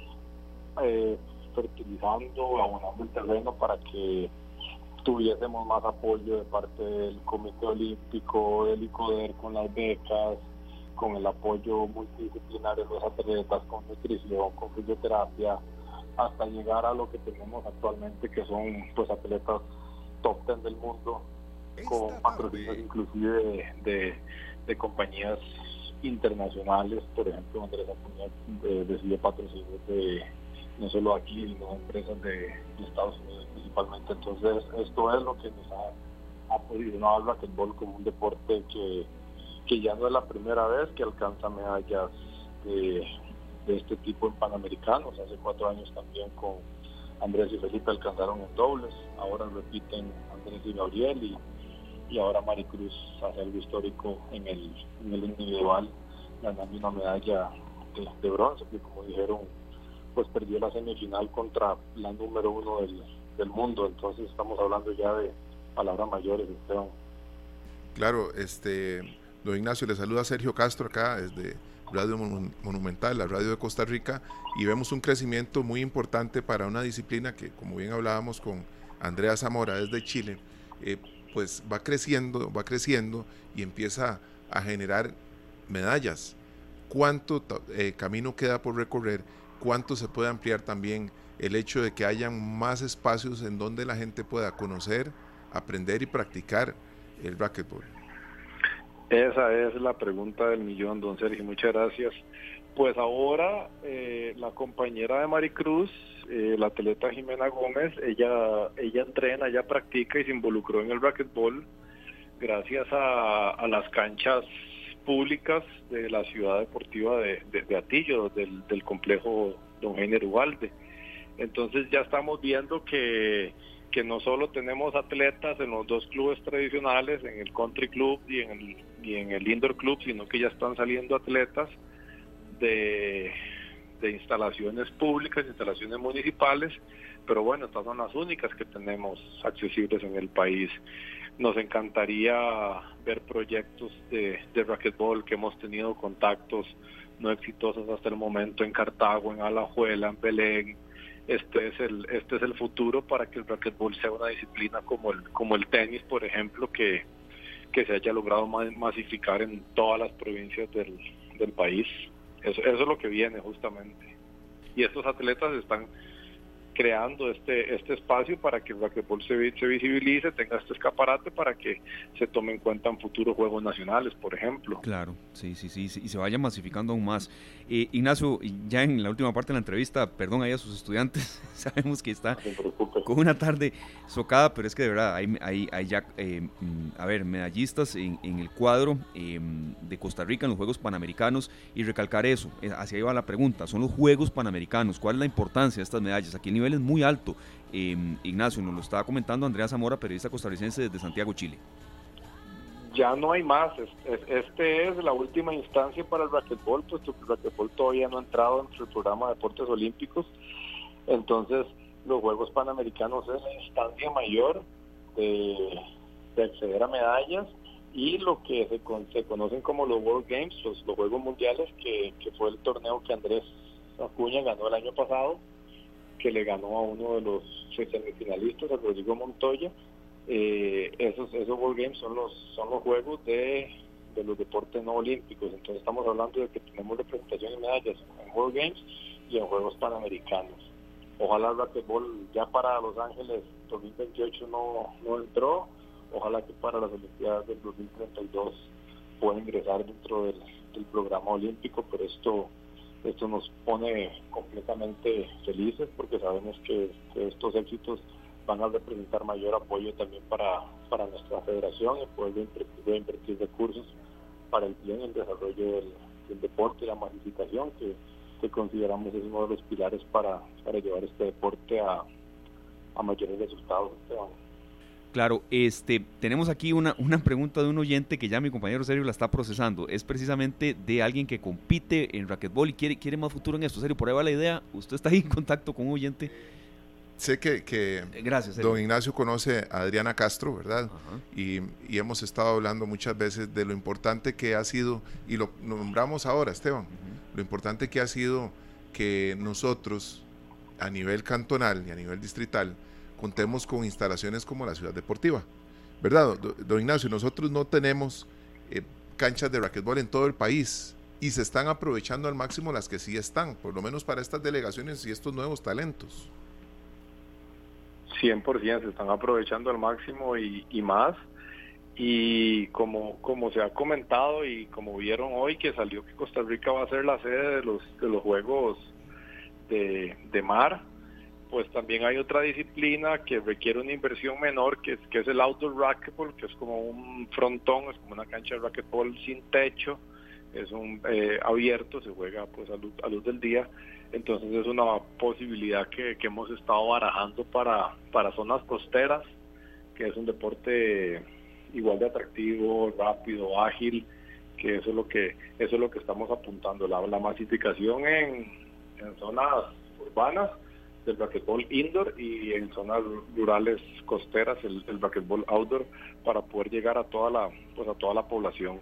eh, fertilizando, abonando el terreno para que tuviésemos más apoyo de parte del Comité Olímpico, del ICODER con las becas, con el apoyo multidisciplinario de los atletas, con nutrición, con fisioterapia, hasta llegar a lo que tenemos actualmente, que son pues atletas top ten del mundo, con patrocinios inclusive de, compañías internacionales, por ejemplo, Andrés Acuña decide patrocinios de no solo aquí, sino empresas de, Estados Unidos principalmente. Entonces, esto es lo que nos ha, ha podido no habla que el bol como un deporte que, que ya no es la primera vez que alcanza medallas de de este tipo en Panamericanos. Hace cuatro años también con Andrés y Felipe alcanzaron en dobles. Ahora repiten Andrés y Gabriel y, y ahora Maricruz hace algo histórico en el, en el individual, ganando una medalla de, bronce, que como dijeron, pues perdió la semifinal contra la número uno del, del mundo. Entonces estamos hablando ya de palabras mayores, Esteban. Claro, este, don Ignacio, le saluda Sergio Castro acá desde Radio Monumental, la radio de Costa Rica, y vemos un crecimiento muy importante para una disciplina que, como bien hablábamos con Andrea Zamora desde Chile, eh, pues va creciendo, va creciendo y empieza a generar medallas. ¿Cuánto eh, camino queda por recorrer? ¿Cuánto se puede ampliar también el hecho de que hayan más espacios en donde la gente pueda conocer, aprender y practicar el racquetball? Esa es la pregunta del millón, don Sergio. Muchas gracias. Pues ahora eh, la compañera de Maricruz, eh, la atleta Jimena Gómez, ella, ella entrena, ella practica y se involucró en el racquetball gracias a, las canchas públicas de la ciudad deportiva de, de, Atillo, del, del complejo Don Jaime Ubalde. Entonces ya estamos viendo que que no solo tenemos atletas en los dos clubes tradicionales, en el Country Club y en el, y en el Indoor Club, sino que ya están saliendo atletas de, de instalaciones públicas, instalaciones municipales, pero bueno, estas son las únicas que tenemos accesibles en el país. Nos encantaría ver proyectos de, de racquetball que hemos tenido contactos no exitosos hasta el momento en Cartago, en Alajuela, en Belén, este es el este es el futuro para que el racquetball sea una disciplina como el como el tenis por ejemplo que, que se haya logrado masificar en todas las provincias del, del país. Eso, eso es lo que viene justamente. Y estos atletas están creando este este espacio para que el racquetball se, se visibilice, tenga este escaparate para que se tome en cuenta en futuros Juegos Nacionales, por ejemplo. Claro, sí, sí, sí, y se vaya masificando aún más. Eh, Ignacio, ya en la última parte de la entrevista, perdón ahí a sus estudiantes, sabemos que está con una tarde socada, pero es que de verdad hay, hay, hay ya, eh, mm, a ver, medallistas en, en el cuadro eh, de Costa Rica en los Juegos Panamericanos y recalcar eso, eh, hacia ahí va la pregunta, son los Juegos Panamericanos, ¿cuál es la importancia de estas medallas? Aquí el nivel es muy alto. Ignacio, nos lo estaba comentando Andrea Zamora, periodista costarricense desde Santiago, Chile ya no hay más. Este es la última instancia para el racquetball, puesto que el racquetball todavía no ha entrado en el programa de deportes olímpicos. Entonces, los Juegos Panamericanos es la instancia mayor de, acceder a medallas y lo que se, se, conocen como los World Games, los, Juegos Mundiales, que, fue el torneo que Andrés Acuña ganó el año pasado, que le ganó a uno de los semifinalistas, a Rodrigo Montoya, eh, esos esos World Games son los son los juegos de, los deportes no olímpicos. Entonces estamos hablando de que tenemos representación y medallas en World Games y en Juegos Panamericanos. Ojalá el racquetball ya para Los Ángeles 2028 no, no entró. Ojalá que para las Olimpiadas del 2032 pueda ingresar dentro del, programa olímpico pero esto esto nos pone completamente felices porque sabemos que estos éxitos van a representar mayor apoyo también para, para nuestra federación y poder invertir, invertir recursos para el bien el desarrollo del, deporte y la masificación que, consideramos es uno de los pilares para, para llevar este deporte a mayores resultados. Claro, este, tenemos aquí una, una pregunta de un oyente que ya mi compañero Sergio la está procesando. Es precisamente de alguien que compite en racquetball y quiere, quiere más futuro en esto. Sergio, por ahí va la idea. Usted está ahí en contacto con un oyente sé que, que Gracias, don Ignacio conoce a Adriana Castro, ¿verdad? Y, y, hemos estado hablando muchas veces de lo importante que ha sido, y lo nombramos ahora, Esteban, lo importante que ha sido que nosotros a nivel cantonal y a nivel distrital contemos con instalaciones como la ciudad deportiva, ¿verdad? Don Ignacio, nosotros no tenemos eh, canchas de racquetball en todo el país y se están aprovechando al máximo las que sí están, por lo menos para estas delegaciones y estos nuevos talentos. 100% se están aprovechando al máximo y, más. Y como, como se ha comentado y como vieron hoy que salió que Costa Rica va a ser la sede de los, de los Juegos de, de mar, pues también hay otra disciplina que requiere una inversión menor, que es, que es el outdoor racquetball, que es como un frontón, es como una cancha de racquetball sin techo, es un eh, abierto, se juega pues a luz, a luz del día. Entonces es una posibilidad que, hemos estado barajando para, para zonas costeras, que es un deporte igual de atractivo, rápido, ágil, que eso es lo que eso es lo que estamos apuntando, la, la masificación en, en zonas urbanas del racquetball indoor y en zonas rurales costeras el, el outdoor para poder llegar a toda la pues a toda la población.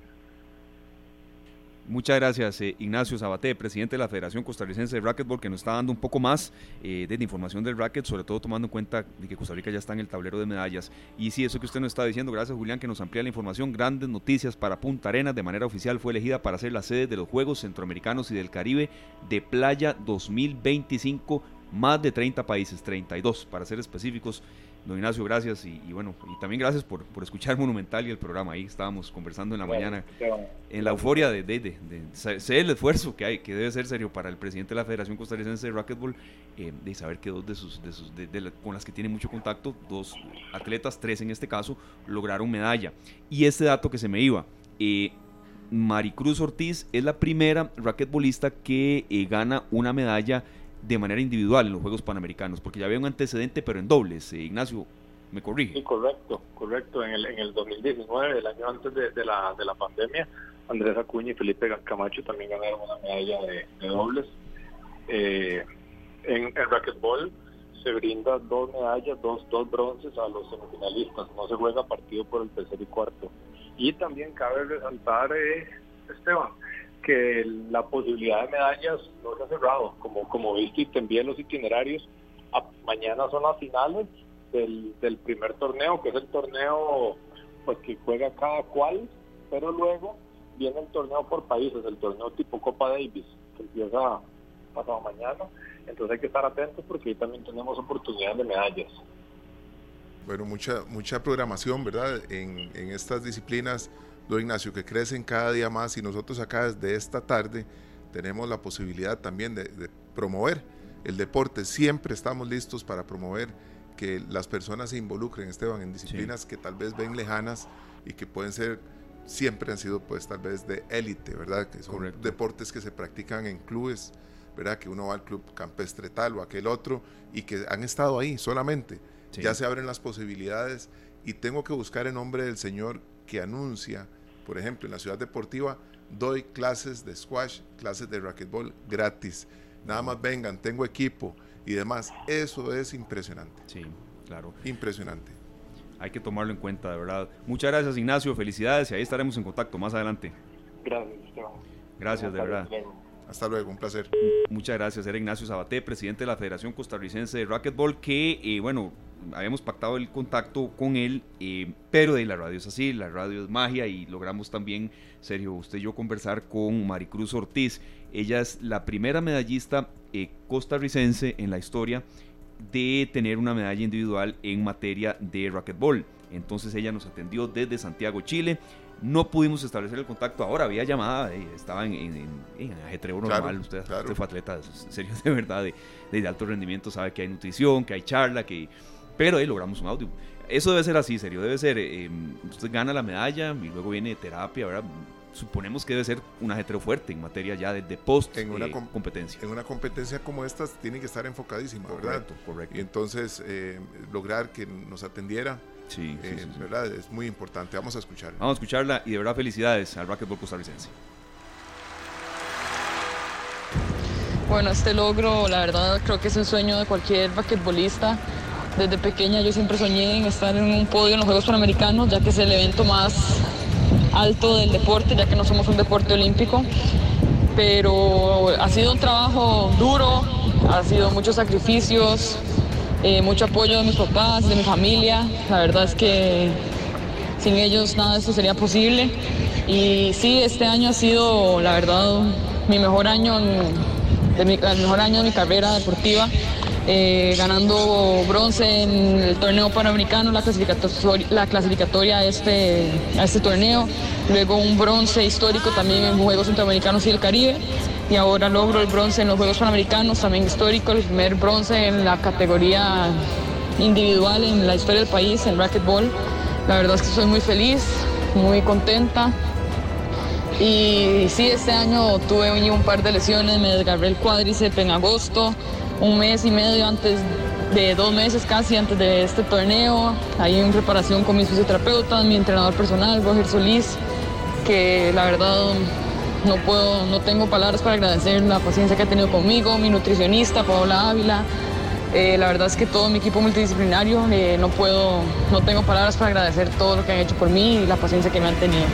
Muchas gracias, eh, Ignacio Sabaté, presidente de la Federación Costarricense de Racquetball, que nos está dando un poco más eh, de información del racket, sobre todo tomando en cuenta de que Costa Rica ya está en el tablero de medallas. Y sí, eso que usted nos está diciendo, gracias Julián, que nos amplía la información. Grandes noticias para Punta Arenas, de manera oficial fue elegida para ser la sede de los Juegos Centroamericanos y del Caribe de Playa 2025, más de 30 países, 32 para ser específicos. Don Ignacio, gracias y, bueno, y también gracias por, por, escuchar Monumental y el programa. Ahí estábamos conversando en la mañana, en la euforia de, de, de, sé el esfuerzo que hay, que debe ser serio para el presidente de la Federación Costarricense de Racquetball, eh, de saber que dos de sus, de sus con las que tiene mucho contacto, dos atletas, tres en este caso, lograron medalla. Y este dato que se me iba, eh, Maricruz Ortiz es la primera racquetbolista que eh, gana una medalla de manera individual en los Juegos Panamericanos, porque ya había un antecedente, pero en dobles. Eh, Ignacio, ¿me corrige? Sí, correcto, correcto. En el, en el 2019, el año antes de, la, de la pandemia, Andrés Acuña y Felipe Camacho también ganaron una medalla de, dobles. Eh, en el racquetball se brinda dos medallas, dos, dos bronces a los semifinalistas. No se juega partido por el tercer y cuarto. Y también cabe resaltar, eh, Esteban, que la posibilidad de medallas no se ha cerrado. Como, como viste y te envié los itinerarios, mañana son las finales del, del primer torneo, que es el torneo pues que juega cada cual, pero luego viene el torneo por países, el torneo tipo Copa Davis, que empieza pasado mañana. Entonces hay que estar atentos porque ahí también tenemos oportunidades de medallas. Bueno, mucha, mucha programación, ¿verdad? En, en estas disciplinas, don Ignacio, que crecen cada día más y nosotros acá desde esta tarde tenemos la posibilidad también de, de promover el deporte. Siempre estamos listos para promover que las personas se involucren, Esteban, en disciplinas que tal vez ven lejanas y que pueden ser, siempre han sido pues tal vez de élite, ¿verdad? Que son deportes que se practican en clubes, ¿verdad? Que uno va al club campestre tal o aquel otro y que han estado ahí solamente ya se abren las posibilidades y tengo que buscar el nombre del señor que anuncia, por ejemplo, en la ciudad deportiva, doy clases de squash, clases de racquetball gratis. Nada más vengan, tengo equipo y demás. Eso es impresionante. Sí, claro. Impresionante. Hay que tomarlo en cuenta, de verdad. Muchas gracias, Ignacio. Felicidades y ahí estaremos en contacto más adelante. Gracias, Gracias, de verdad. Hasta luego, un placer. Muchas gracias. Era Ignacio Sabaté, presidente de la Federación Costarricense de Racquetball, que, eh, bueno, habíamos pactado el contacto con él, eh, pero de la radio es así, la radio es magia y logramos también, Sergio, usted y yo conversar con Maricruz Ortiz. Ella es la primera medallista eh, costarricense en la historia de tener una medalla individual en materia de racquetball. Entonces ella nos atendió desde Santiago, Chile. No pudimos establecer el contacto ahora, había llamada, eh, estaba en, en, en ajetreo normal, usted, fue atleta, serio, de verdad, de, de, alto rendimiento, sabe que hay nutrición, que hay charla, que pero ahí logramos un audio. Eso debe ser así, serio. Debe ser, eh, usted gana la medalla y luego viene terapia, ¿verdad? Suponemos que debe ser un ajetreo fuerte en materia ya de, de post en una eh, competencia. En una competencia como esta tiene que estar enfocadísima, ¿verdad? Correcto, Y entonces eh, lograr que nos atendiera, sí, ¿verdad? Es muy importante. Vamos a escucharla. Vamos a escucharla y de verdad felicidades al racquetball costarricense. Bueno, este logro, la verdad, creo que es el sueño de cualquier basquetbolista desde pequeña yo siempre soñé en estar en un podio en los Juegos Panamericanos, ya que es el evento más alto del deporte, ya que no somos un deporte olímpico. Pero ha sido un trabajo duro, ha sido muchos sacrificios, eh, mucho apoyo de mis papás, de mi familia. La verdad es que sin ellos nada de esto sería posible. Y sí, este año ha sido, la verdad, mi mejor año, de mi, el mejor año de mi carrera deportiva. Eh, ganando bronce en el torneo panamericano, la clasificatoria, la clasificatoria a, este, a este torneo, luego un bronce histórico también en Juegos Centroamericanos y el Caribe, y ahora logro el bronce en los Juegos Panamericanos, también histórico, el primer bronce en la categoría individual en la historia del país, en racquetball. La verdad es que estoy muy feliz, muy contenta. Y sí, este año tuve un par de lesiones, me desgarré el cuádriceps en agosto, un mes y medio antes de dos meses casi antes de este torneo, ahí en preparación con mis fisioterapeutas, mi entrenador personal, Roger Solís, que la verdad no puedo, no tengo palabras para agradecer la paciencia que ha tenido conmigo, mi nutricionista, Paola Ávila. Eh, la verdad es que todo mi equipo multidisciplinario, eh, no puedo, no tengo palabras para agradecer todo lo que han hecho por mí y la paciencia que me han tenido.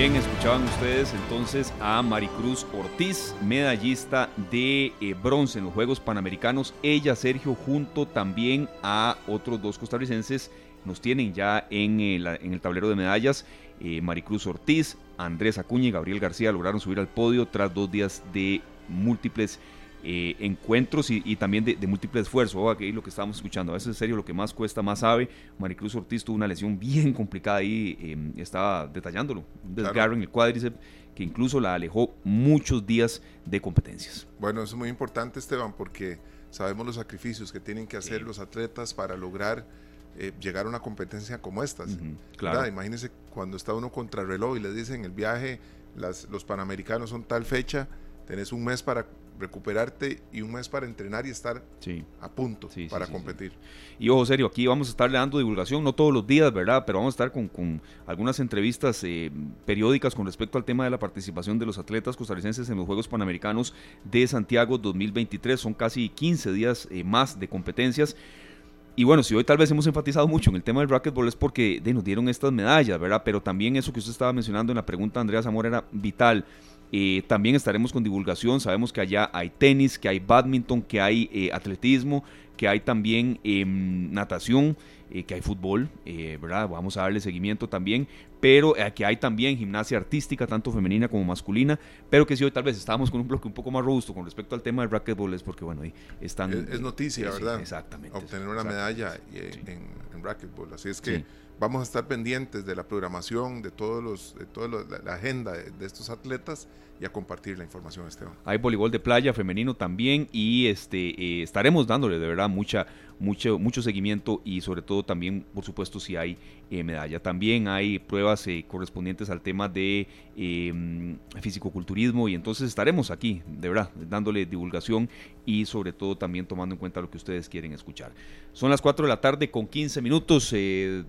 Bien, escuchaban ustedes entonces a Maricruz Ortiz, medallista de eh, bronce en los Juegos Panamericanos. Ella, Sergio, junto también a otros dos costarricenses, nos tienen ya en, el, en el tablero de medallas. Eh, Maricruz Ortiz, Andrés Acuña y Gabriel García lograron subir al podio tras dos días de múltiples eh, encuentros y, también de, múltiple esfuerzo, aquí lo que estábamos escuchando, a veces en serio lo que más cuesta, más sabe, Maricruz Ortiz tuvo una lesión bien complicada ahí, em, estaba detallándolo, un desgarro en el cuádriceps que incluso la alejó muchos días de competencias. Bueno, eso es muy importante Esteban, porque sabemos los sacrificios que tienen que hacer los atletas para lograr eh, llegar a una competencia como estas. claro. Imagínense cuando está uno contra reloj y le dicen el viaje, las, los panamericanos son tal fecha, tenés un mes para recuperarte y un mes para entrenar y estar a punto para competir. Y ojo, serio, aquí vamos a estar dando divulgación, no todos los días, ¿verdad? Pero vamos a estar con, algunas entrevistas eh, periódicas con respecto al tema de la participación de los atletas costarricenses en los Juegos Panamericanos de Santiago 2023. Son casi 15 días eh, más de competencias. Y bueno, si hoy tal vez hemos enfatizado mucho en el tema del racquetball es porque de, nos dieron estas medallas, ¿verdad? Pero también eso que usted estaba mencionando en la pregunta, Andrea Zamora, era vital eh, también estaremos con divulgación, sabemos que allá hay tenis, que hay badminton, que hay eh, atletismo, que hay también em, natación. eh, que hay fútbol, eh, ¿verdad? Vamos a darle seguimiento también, pero eh, que hay también gimnasia artística, tanto femenina como masculina, pero que si hoy tal vez estábamos con un bloque un poco más robusto con respecto al tema del racquetball es porque, bueno, ahí están... Es, noticia, ¿verdad? Exactamente. Obtener una medalla en, en, racquetball, así es que vamos a estar pendientes de la programación, de todos los, de toda la, agenda de, estos atletas y a compartir la información, Esteban. Hay voleibol de playa femenino también y este eh, estaremos dándole de verdad mucha, mucho, mucho seguimiento y sobre todo también, por supuesto, si hay eh, medalla. También hay pruebas eh, correspondientes al tema de eh, fisicoculturismo y entonces estaremos aquí, de verdad, dándole divulgación y sobre todo también tomando en cuenta lo que ustedes quieren escuchar. Son las 4 de la tarde con 15 minutos.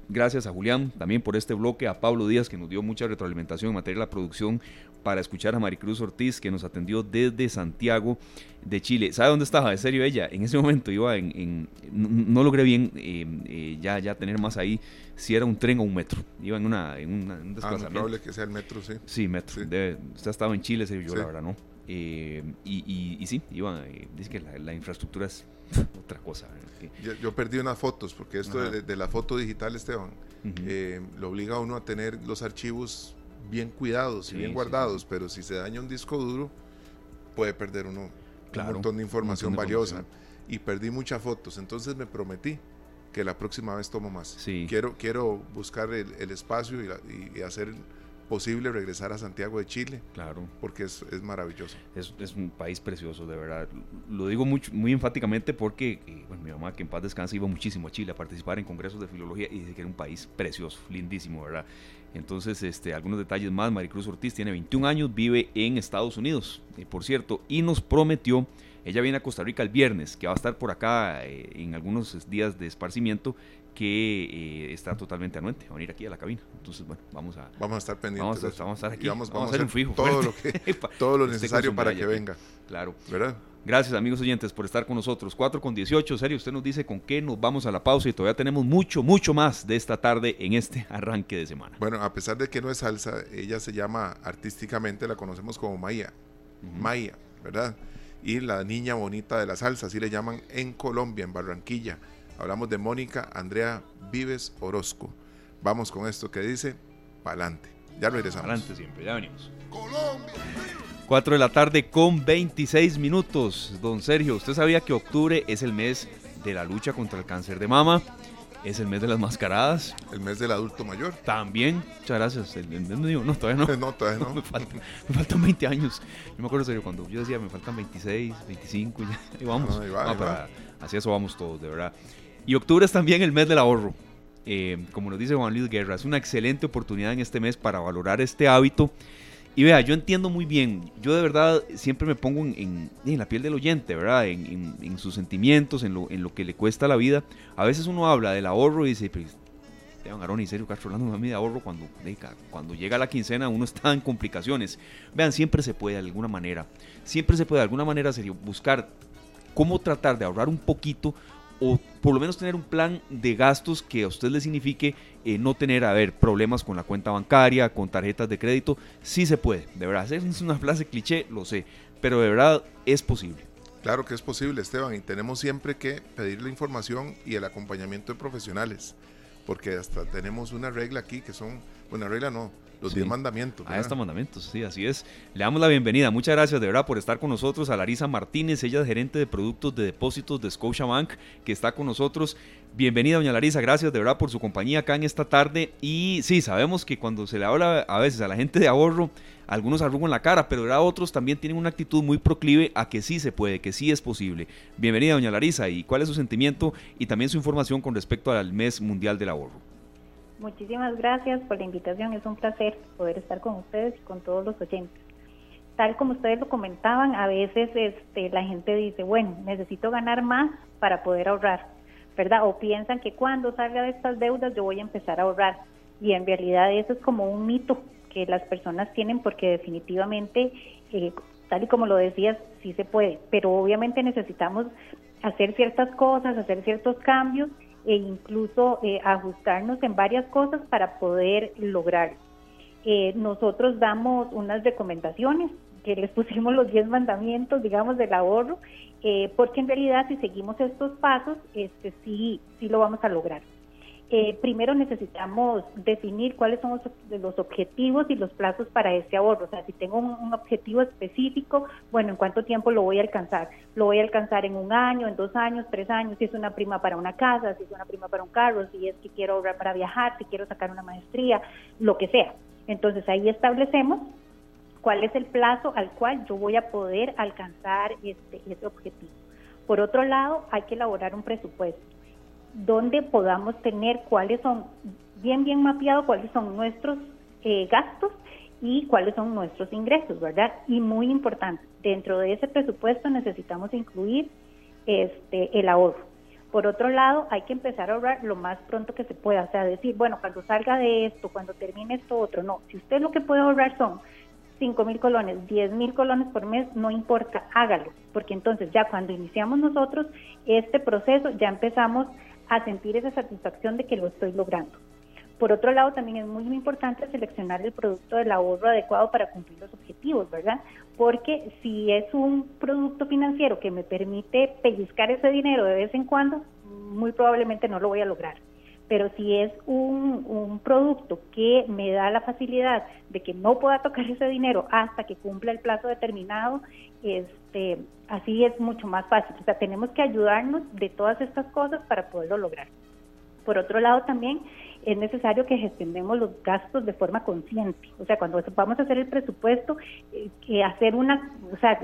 gracias a Julián también por este bloque, a Pablo Díaz que nos dio mucha retroalimentación en materia de la producción para escuchar a Maricruz Ortiz que nos atendió desde Santiago de Chile. ¿Sabe dónde estaba? De serio ella. En ese momento iba en... no, logré bien eh, eh, ya, ya tener más ahí si era un tren o un metro. Iba en, una, en, un ah, desplazamiento. Ah, probable que sea el metro, sí. Sí, metro. usted ha estado en Chile, serio, yo la verdad, ¿no? Eh, y, y, sí, iba, dice que la, infraestructura es otra cosa. Yo, perdí unas fotos, porque esto de, la foto digital, Esteban, lo obliga a uno a tener los archivos bien cuidados y bien guardados, pero si se daña un disco duro, puede perder uno un montón de información valiosa. Y perdí muchas fotos, entonces me prometí que la próxima vez tomo más. Quiero, quiero buscar el, espacio y, hacer posible regresar a Santiago de Chile. Claro. Porque es, maravilloso. Es, es, un país precioso, de verdad. Lo digo mucho, muy enfáticamente porque eh, bueno, mi mamá, que en paz descanse, iba muchísimo a Chile a participar en congresos de filología y dice que era un país precioso, lindísimo, ¿verdad? Entonces, este, algunos detalles más. Maricruz Ortiz tiene 21 años, vive en Estados Unidos, eh, por cierto, y nos prometió, ella viene a Costa Rica el viernes, que va a estar por acá eh, en algunos días de esparcimiento, que eh, está totalmente anuente, va a venir aquí a la cabina. Entonces, bueno, vamos a... Vamos a estar pendientes. Vamos a, estar aquí. Vamos, a hacer un fijo. Todo lo, que, todo lo necesario para que venga. Claro. ¿Verdad? Gracias amigos oyentes por estar con nosotros. 4 con 18, serio, usted nos dice con qué nos vamos a la pausa y todavía tenemos mucho, mucho más de esta tarde en este arranque de semana. Bueno, a pesar de que no es salsa, ella se llama artísticamente, la conocemos como Maya, Maya, ¿verdad? Y la niña bonita de la salsa, así le llaman en Colombia, en Barranquilla. Hablamos de Mónica Andrea Vives Orozco. Vamos con esto que dice, pa'lante. Ya regresamos. Pa'lante siempre, ya venimos. Colombia. 4 de la tarde con 26 minutos. Don Sergio, ¿usted sabía que octubre es el mes de la lucha contra el cáncer de mama? Es el mes de las mascaradas. El mes del adulto mayor. También. Muchas gracias. El, mes no, todavía no. No, todavía no. me, faltan, 20 años. Yo me acuerdo, serio, cuando yo decía, me faltan 26, 25, ya. Ahí vamos. así eso vamos todos, de verdad. Y octubre es también el mes del ahorro. Eh, como nos dice Juan Luis Guerra, es una excelente oportunidad en este mes para valorar este hábito y vea, yo entiendo muy bien, yo de verdad siempre me pongo en, la piel del oyente, ¿verdad? En, sus sentimientos, en lo, que le cuesta la vida. A veces uno habla del ahorro y dice, pero Esteban Arón y Sergio Castro hablando de ahorro cuando, cuando llega la quincena uno está en complicaciones. Vean, siempre se puede de alguna manera, siempre se puede de alguna manera, buscar cómo tratar de ahorrar un poquito o por lo menos tener un plan de gastos que a usted le signifique eh, no tener, a ver, problemas con la cuenta bancaria, con tarjetas de crédito, sí se puede, de verdad, es una frase cliché, lo sé, pero de verdad es posible. Claro que es posible, Esteban, y tenemos siempre que pedir la información y el acompañamiento de profesionales, porque hasta tenemos una regla aquí que son, una regla no, los 10 mandamientos. Ah, estos mandamientos, sí, así es. Le damos la bienvenida. Muchas gracias de verdad por estar con nosotros a Larisa Martínez, ella es gerente de productos de depósitos de Scotiabank, que está con nosotros. Bienvenida, doña Larisa, gracias de verdad por su compañía acá en esta tarde. Y sí, sabemos que cuando se le habla a veces a la gente de ahorro, algunos arrugan la cara, pero ahora otros también tienen una actitud muy proclive a que sí se puede, que sí es posible. Bienvenida, doña Larisa, y cuál es su sentimiento y también su información con respecto al mes mundial del ahorro. Muchísimas gracias por la invitación. Es un placer poder estar con ustedes y con todos los oyentes. Tal como ustedes lo comentaban, a veces este, la gente dice, bueno, necesito ganar más para poder ahorrar, ¿verdad? O piensan que cuando salga de estas deudas yo voy a empezar a ahorrar. Y en realidad eso es como un mito que las personas tienen porque definitivamente, eh, tal y como lo decías, sí se puede, pero obviamente necesitamos hacer ciertas cosas, hacer ciertos cambios e incluso eh, ajustarnos en varias cosas para poder lograr. Eh, nosotros damos unas recomendaciones que les pusimos los 10 mandamientos, digamos, del ahorro, eh, porque en realidad si seguimos estos pasos, este sí, sí lo vamos a lograr. Eh, primero necesitamos definir cuáles son los, objetivos y los plazos para ese ahorro. O sea, si tengo un, objetivo específico, bueno, ¿en cuánto tiempo lo voy a alcanzar? ¿Lo voy a alcanzar en un año, en dos años, tres años? Si es una prima para una casa, si es una prima para un carro, si es que quiero ahorrar para viajar, si quiero sacar una maestría, lo que sea. Entonces ahí establecemos cuál es el plazo al cual yo voy a poder alcanzar este, ese objetivo. Por otro lado, hay que elaborar un presupuesto donde podamos tener cuáles son, bien, bien mapeado, cuáles son nuestros eh, gastos y cuáles son nuestros ingresos, ¿verdad? Y muy importante, dentro de ese presupuesto necesitamos incluir este el ahorro. Por otro lado, hay que empezar a ahorrar lo más pronto que se pueda, o sea, decir, bueno, cuando salga de esto, cuando termine esto otro, no, si usted lo que puede ahorrar son 5 mil colones, 10 mil colones por mes, no importa, hágalo, porque entonces ya cuando iniciamos nosotros este proceso, ya empezamos a sentir esa satisfacción de que lo estoy logrando. Por otro lado, también es muy, importante seleccionar el producto del ahorro adecuado para cumplir los objetivos, ¿verdad? Porque si es un producto financiero que me permite pellizcar ese dinero de vez en cuando, muy probablemente no lo voy a lograr. Pero si es un, un producto que me da la facilidad de que no pueda tocar ese dinero hasta que cumpla el plazo determinado, este, así es mucho más fácil. O sea, tenemos que ayudarnos de todas estas cosas para poderlo lograr. Por otro lado, también es necesario que gestionemos los gastos de forma consciente. O sea, cuando vamos a hacer el presupuesto, eh, que hacer una, o sea,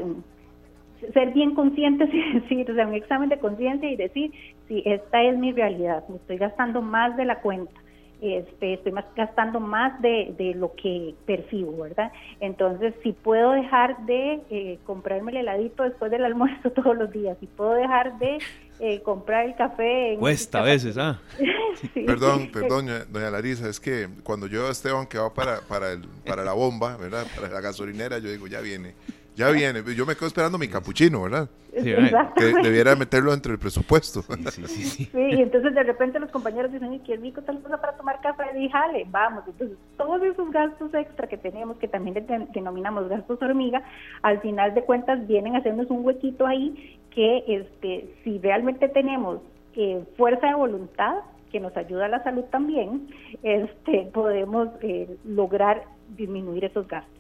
ser bien conscientes y decir, o sea, un examen de conciencia y decir, si esta es mi realidad, me estoy gastando más de la cuenta este, estoy más, gastando más de, de, lo que percibo, ¿verdad? Entonces, si puedo dejar de eh, comprarme el heladito después del almuerzo todos los días, si puedo dejar de eh, comprar el café... En Cuesta a veces, ¿ah? Perdón, perdón, doña Larisa, es que cuando yo a Esteban que va para, para, el, para la bomba, ¿verdad? Para la gasolinera, yo digo, ya viene ya viene. Yo me quedo esperando mi capuchino, ¿verdad? Sí, que debiera meterlo entre el presupuesto. Sí, sí, sí, sí. y entonces de repente los compañeros dicen, qué rico tal cosa para tomar café. Y jale, vamos. Entonces, todos esos gastos extra que tenemos, que también denominamos gastos hormiga, al final de cuentas vienen a hacernos un huequito ahí que este si realmente tenemos eh, fuerza de voluntad, que nos ayuda a la salud también, este podemos eh, lograr disminuir esos gastos.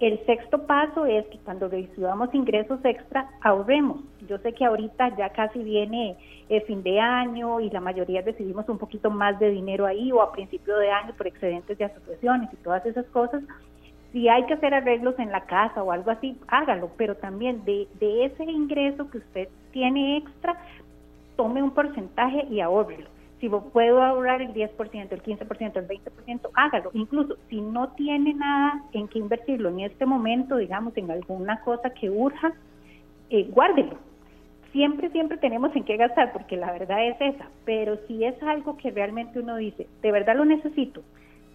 El sexto paso es que cuando recibamos ingresos extra, ahorremos. Yo sé que ahorita ya casi viene el fin de año y la mayoría recibimos un poquito más de dinero ahí o a principio de año por excedentes de asociaciones y todas esas cosas. Si hay que hacer arreglos en la casa o algo así, hágalo, pero también de, de ese ingreso que usted tiene extra, tome un porcentaje y ahorrelo si puedo ahorrar el 10%, el 15%, el 20%, hágalo. Incluso si no tiene nada en que invertirlo en este momento, digamos, en alguna cosa que urja, eh, guárdelo. Siempre, siempre tenemos en qué gastar, porque la verdad es esa. Pero si es algo que realmente uno dice, de verdad lo necesito,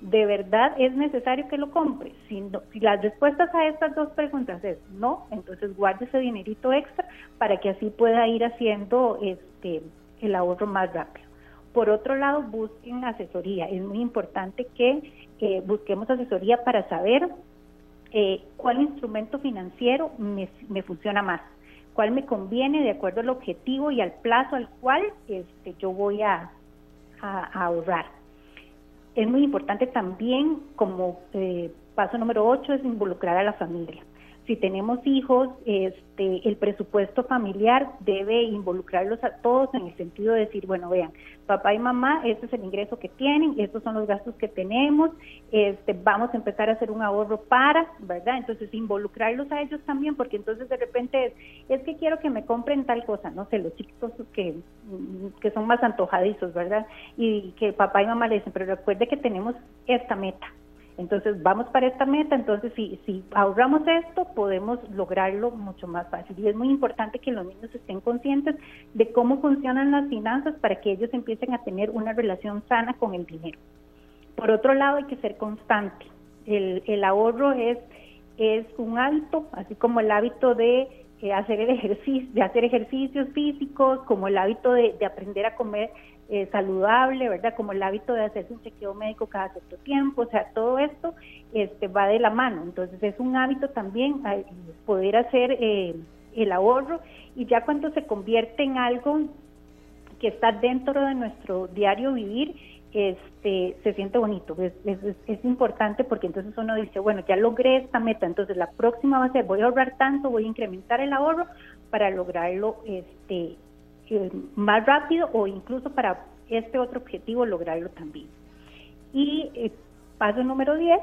de verdad es necesario que lo compre. Si, si las respuestas a estas dos preguntas es no, entonces guarde ese dinerito extra para que así pueda ir haciendo este el ahorro más rápido. Por otro lado, busquen asesoría. Es muy importante que eh, busquemos asesoría para saber eh, cuál instrumento financiero me, funciona más, cuál me conviene de acuerdo al objetivo y al plazo al cual este, yo voy a, ahorrar. Es muy importante también, como eh, paso número 8, es involucrar a la familia si tenemos hijos, este, el presupuesto familiar debe involucrarlos a todos en el sentido de decir, bueno, vean, papá y mamá, este es el ingreso que tienen, estos son los gastos que tenemos, este, vamos a empezar a hacer un ahorro para, ¿verdad? Entonces, involucrarlos a ellos también, porque entonces de repente es, es que quiero que me compren tal cosa, no sé, los chicos que, que son más antojadizos, ¿verdad? Y que papá y mamá le dicen, pero recuerde que tenemos esta meta, entonces, vamos para esta meta, entonces si, si ahorramos esto, podemos lograrlo mucho más fácil. Y es muy importante que los niños estén conscientes de cómo funcionan las finanzas para que ellos empiecen a tener una relación sana con el dinero. Por otro lado, hay que ser constante. El, ahorro es, un hábito, así como el hábito de eh, hacer ejercicio, de hacer ejercicios físicos, como el hábito de aprender a comer eh, saludable, ¿verdad? Como el hábito de hacerse un chequeo médico cada cierto tiempo, o sea, todo esto este, va de la mano. Entonces es un hábito también poder hacer eh, el ahorro y ya cuando se convierte en algo que está dentro de nuestro diario vivir, este, se siente bonito, es, es, importante porque entonces uno dice, bueno, ya logré esta meta, entonces la próxima va a ser, voy a ahorrar tanto, voy a incrementar el ahorro para lograrlo este, eh, más rápido o incluso para este otro objetivo lograrlo también. Y eh, paso número 10,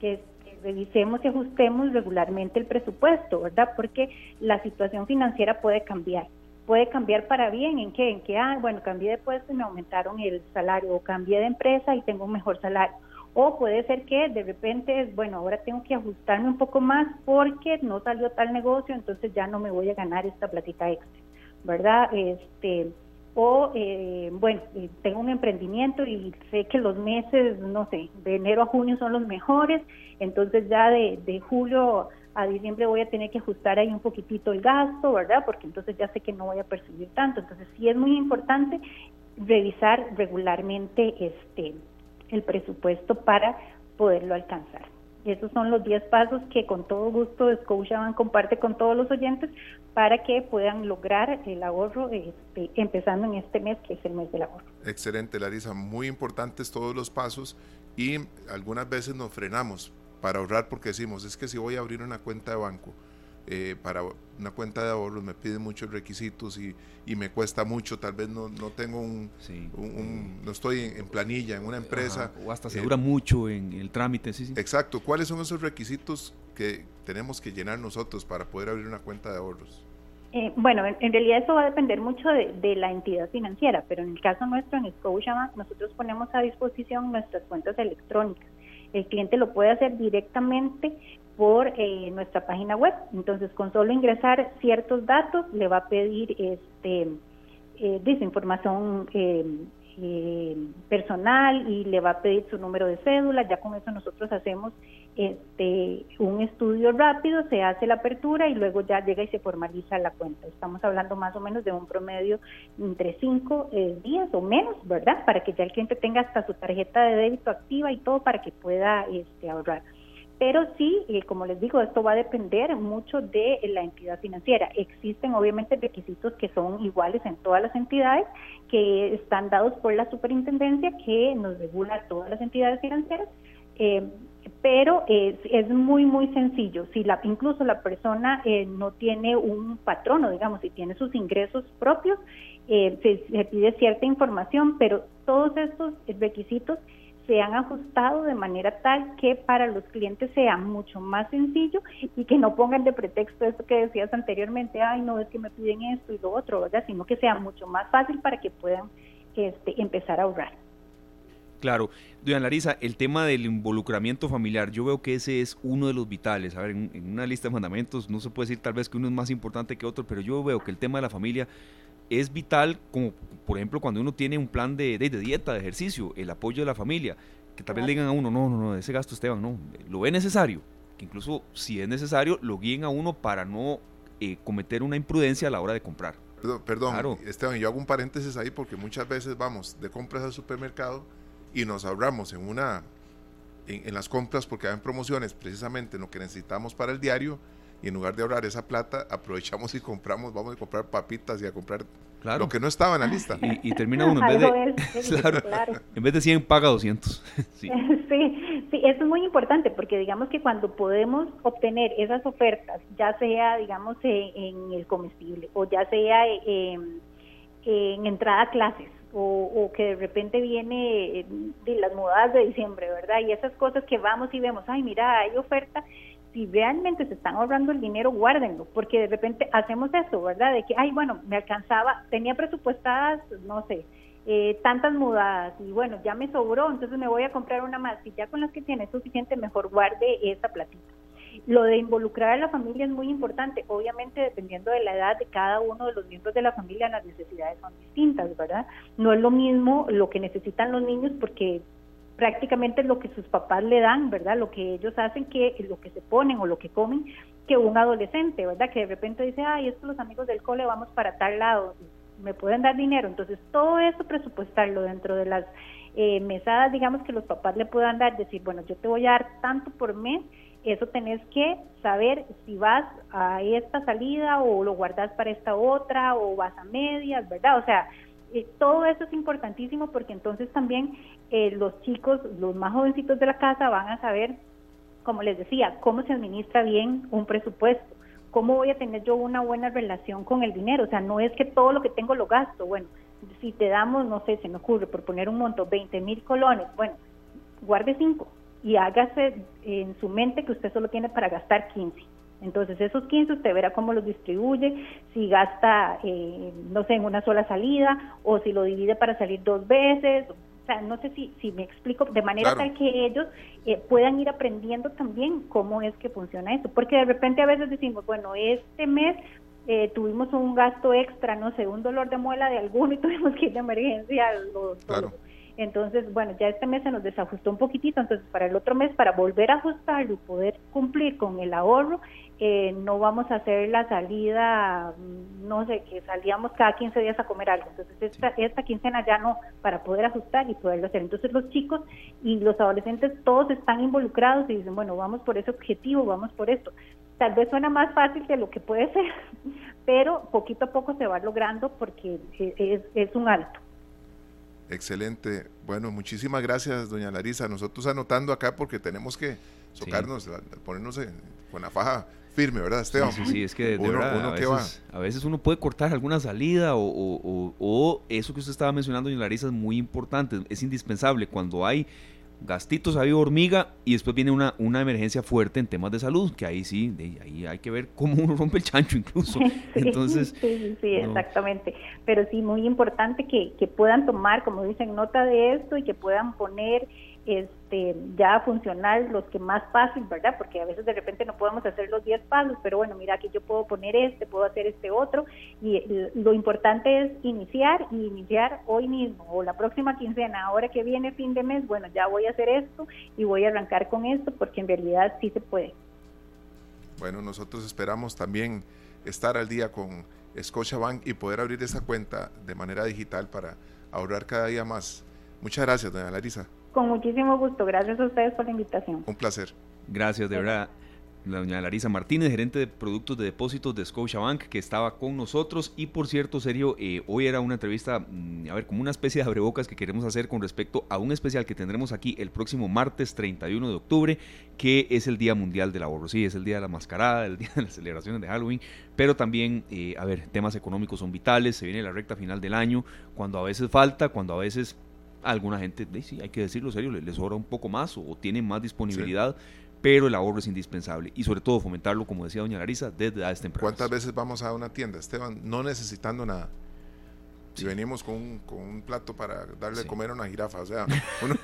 que revisemos y ajustemos regularmente el presupuesto, ¿verdad? Porque la situación financiera puede cambiar. Puede cambiar para bien, ¿en qué? En que, ah, bueno, cambié de puesto y me aumentaron el salario, o cambié de empresa y tengo un mejor salario. O puede ser que de repente, bueno, ahora tengo que ajustarme un poco más porque no salió tal negocio, entonces ya no me voy a ganar esta platita extra, ¿verdad? Este, o eh, bueno, eh, tengo un emprendimiento y sé que los meses, no sé, de enero a junio son los mejores, entonces ya de, de julio a diciembre voy a tener que ajustar ahí un poquitito el gasto, ¿verdad? Porque entonces ya sé que no voy a percibir tanto. Entonces sí es muy importante revisar regularmente este el presupuesto para poderlo alcanzar. Esos son los 10 pasos que con todo gusto Scotiabank comparte con todos los oyentes para que puedan lograr el ahorro este, empezando en este mes, que es el mes del ahorro. Excelente, Larisa. Muy importantes todos los pasos y algunas veces nos frenamos para ahorrar porque decimos, es que si voy a abrir una cuenta de banco, eh, para una cuenta de ahorros me piden muchos requisitos y, y me cuesta mucho, tal vez no, no tengo un, no estoy en, planilla, en una empresa. o hasta se dura mucho en el trámite, sí, sí. Exacto, ¿cuáles son esos requisitos que tenemos que llenar nosotros para poder abrir una cuenta de ahorros? Eh, bueno, en, realidad eso va a depender mucho de, de, la entidad financiera, pero en el caso nuestro, en Scotiabank, nosotros ponemos a disposición nuestras cuentas electrónicas. El cliente lo puede hacer directamente por eh, nuestra página web. Entonces, con solo ingresar ciertos datos, le va a pedir este eh, desinformación eh, eh, personal y le va a pedir su número de cédula. Ya con eso nosotros hacemos este un estudio rápido, se hace la apertura y luego ya llega y se formaliza la cuenta. Estamos hablando más o menos de un promedio entre cinco días o menos, ¿verdad? Para que ya el cliente tenga hasta su tarjeta de débito activa y todo para que pueda este, ahorrar. Pero sí, eh, como les digo, esto va a depender mucho de la entidad financiera. Existen obviamente requisitos que son iguales en todas las entidades, que están dados por la superintendencia que nos regula todas las entidades financieras. Eh, pero es, muy, muy sencillo. Si la, incluso la persona eh, no tiene un patrono, digamos, si tiene sus ingresos propios, se, se pide cierta información, pero todos estos requisitos se han ajustado de manera tal que para los clientes sea mucho más sencillo y que no pongan de pretexto esto que decías anteriormente, ay, no es que me piden esto y lo otro, ¿verdad? Sino que sea mucho más fácil para que puedan este, empezar a ahorrar. Claro, doña Larisa, el tema del involucramiento familiar, yo veo que ese es uno de los vitales. A ver, en, en, una lista de mandamientos no se puede decir tal vez que uno es más importante que otro, pero yo veo que el tema de la familia es vital, como por ejemplo cuando uno tiene un plan de, de, dieta, de ejercicio, el apoyo de la familia, que tal vez le digan a uno, no, no, no, ese gasto Esteban, no, lo ve necesario, que incluso si es necesario, lo guíen a uno para no eh, cometer una imprudencia a la hora de comprar. Perdón, perdón Esteban, yo hago un paréntesis ahí porque muchas veces vamos de compras al supermercado y nos ahorramos en una en, en las compras porque hay promociones precisamente en lo que necesitamos para el diario y en lugar de ahorrar esa plata, aprovechamos y compramos, vamos a comprar papitas y a comprar lo que no estaba en la lista. Y, termina uno, en vez de, claro, en vez de 100 paga 200. sí. sí, sí, eso es muy importante porque digamos que cuando podemos obtener esas ofertas, ya sea, digamos, en, el comestible o ya sea en, en entrada a clases, o, o, que de repente viene de las mudadas de diciembre, ¿verdad? Y esas cosas que vamos y vemos, ay, mira, hay oferta, si realmente se están ahorrando el dinero, guárdenlo, porque de repente hacemos eso, ¿verdad? De que, ay, bueno, me alcanzaba, tenía presupuestadas, no sé, eh, tantas mudadas y bueno, ya me sobró, entonces me voy a comprar una más y ya con las que tiene suficiente, mejor guarde esa platita. Lo de involucrar a la familia es muy importante, obviamente dependiendo de la edad de cada uno de los miembros de la familia, las necesidades son distintas, ¿verdad? No es lo mismo lo que necesitan los niños porque prácticamente lo que sus papás le dan, ¿verdad? Lo que ellos hacen, que lo que se ponen o lo que comen, que un adolescente, ¿verdad? Que de repente dice, ay, estos los amigos del cole vamos para tal lado, me pueden dar dinero. Entonces, todo eso presupuestarlo dentro de las eh, mesadas, digamos, que los papás le puedan dar, decir, bueno, yo te voy a dar tanto por mes, eso tenés que saber si vas a esta salida o lo guardas para esta otra o vas a medias, ¿verdad? O sea, Eh, todo eso es importantísimo porque entonces también eh, los chicos, los más jovencitos de la casa van a saber, como les decía, cómo se administra bien un presupuesto, cómo voy a tener yo una buena relación con el dinero. O sea, no es que todo lo que tengo lo gasto. Bueno, si te damos, no sé, se me ocurre, por poner un monto, 20 mil colones, bueno, guarde 5 y hágase en su mente que usted solo tiene para gastar 15. Entonces esos 15 usted verá cómo los distribuye, si gasta, eh, no sé, en una sola salida o si lo divide para salir dos veces. O sea, no sé si, si me explico, de manera tal que ellos eh, puedan ir aprendiendo también cómo es que funciona eso. Porque de repente a veces decimos, bueno, este mes eh, tuvimos un gasto extra, no sé, un dolor de muela de alguno y tuvimos que ir de emergencia al doctor. Entonces, bueno, ya este mes se nos desajustó un poquitito, entonces para el otro mes, para volver a ajustarlo y poder cumplir con el ahorro, eh, no vamos a hacer la salida, mm, no sé, que salíamos cada 15 días a comer algo. Entonces, esta, esta quincena ya no, para poder ajustar y poderlo hacer. Entonces, los chicos y los adolescentes todos están involucrados y dicen, bueno, vamos por ese objetivo, vamos por esto. Tal vez suena más fácil de lo que puede ser, pero poquito a poco se va logrando porque e, es, es un alto. Excelente. Bueno, muchísimas gracias, doña Larisa. Nosotros anotando acá porque tenemos que socarnos, ponernos con la faja firme, ¿verdad, Esteban? Sí, sí, es que de, verdad, a, veces, uno puede cortar alguna salida o, o, eso que usted estaba mencionando, doña Larisa, es muy importante, es indispensable. Cuando hay gastitos ahí hormiga y después viene una, una emergencia fuerte en temas de salud, que ahí sí, ahí hay que ver cómo uno rompe el chancho incluso. Entonces, sí, sí, exactamente. Pero sí, muy importante que, que puedan tomar, como dicen, nota de esto y que puedan poner este, ya funcionar los que más fácil, ¿verdad? Porque a veces de repente no podemos hacer los 10 pasos, pero bueno, mira que yo puedo poner este, puedo hacer este otro, y lo importante es iniciar y iniciar hoy mismo o la próxima quincena, ahora que viene fin de mes, bueno, ya voy a hacer esto y voy a arrancar con esto, porque en realidad sí se puede. Bueno, nosotros esperamos también estar al día con Scotiabank y poder abrir esa cuenta de manera digital para ahorrar cada día más. Muchas gracias, doña Larisa. Con muchísimo gusto. Gracias a ustedes por la invitación. Un placer. Gracias, de verdad. La doña Larisa Martínez, gerente de productos de depósitos de Scotiabank, que estaba con nosotros. Y por cierto, serio, eh, hoy era una entrevista, mm, a ver, como una especie de abrebocas que queremos hacer con respecto a un especial que tendremos aquí el próximo martes 31 de octubre, que es el Día Mundial del Ahorro. Sí, es el Día de la Mascarada, el Día de las celebraciones de Halloween, pero también, eh, a ver, temas económicos son vitales, se viene la recta final del año, cuando a veces falta, cuando a veces alguna gente, sí, hay que decirlo serio, les, sobra un poco más o, tienen más disponibilidad. Pero el ahorro es indispensable y sobre todo fomentarlo, como decía doña Larisa, desde edades tempranas. ¿Cuántas veces vamos a una tienda, Esteban, no necesitando nada? Si venimos con un, con un, plato para darle de comer a una jirafa, o sea, uno,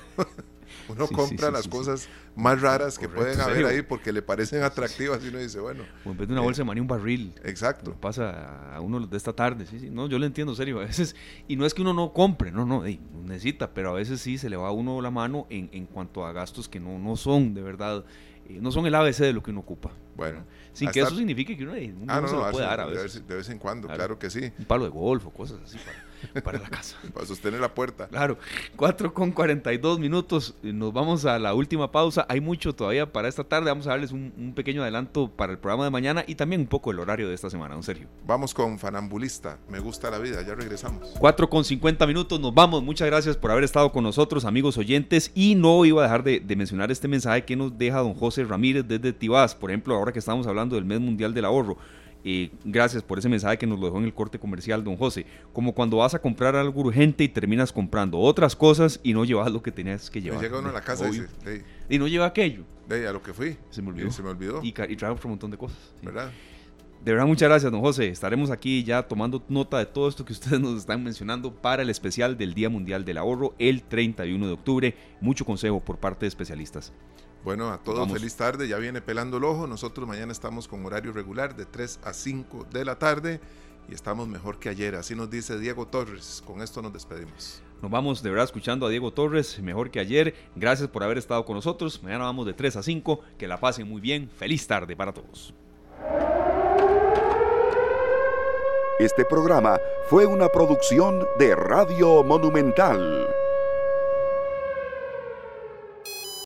uno compra las cosas más raras que pueden haber ahí porque le parecen atractivas y uno dice, bueno. O en vez de una bolsa de maní, un barril. Exacto. Pasa a uno de esta tarde, sí, sí. No, yo le entiendo, serio. A veces, y no es que uno no compre, no, no, necesita, pero a veces sí se le va a uno la mano en, en cuanto a gastos que no, no son de verdad eh, no son el ABC de lo que uno ocupa. Bueno. Sin que eso signifique que uno, ah, no, se lo puede dar a veces. De vez, en cuando, claro, que sí. Un palo de golf o cosas así para, la casa. para sostener la puerta. Claro. 4 con 42 minutos. Nos vamos a la última pausa. Hay mucho todavía para esta tarde. Vamos a darles un, pequeño adelanto para el programa de mañana y también un poco el horario de esta semana, don Sergio. Vamos con Fanambulista. Me gusta la vida. Ya regresamos. 4 con 50 minutos. Nos vamos. Muchas gracias por haber estado con nosotros, amigos oyentes. Y no iba a dejar de, de mencionar este mensaje que nos deja don José Ramírez desde Tibás. Por ejemplo, ahora que estamos hablando del mes mundial del ahorro. Y gracias por ese mensaje que nos lo dejó en el corte comercial, don José. Como cuando vas a comprar algo urgente y terminas comprando otras cosas y no llevas lo que tenías que llevar. llega uno a la casa y, no lleva aquello. De a lo que fui. Se me olvidó. se me olvidó. Y, y trae otro montón de cosas. ¿Verdad? De verdad, muchas gracias, don José. Estaremos aquí ya tomando nota de todo esto que ustedes nos están mencionando para el especial del Día Mundial del Ahorro el 31 de octubre. Mucho consejo por parte de especialistas. Bueno, a todos feliz tarde, ya viene pelando el ojo. Nosotros mañana estamos con horario regular de 3 a 5 de la tarde y estamos mejor que ayer. Así nos dice Diego Torres. Con esto nos despedimos. Nos vamos de verdad escuchando a Diego Torres, mejor que ayer. Gracias por haber estado con nosotros. Mañana vamos de 3 a 5. Que la pasen muy bien. Feliz tarde para todos. Este programa fue una producción de Radio Monumental.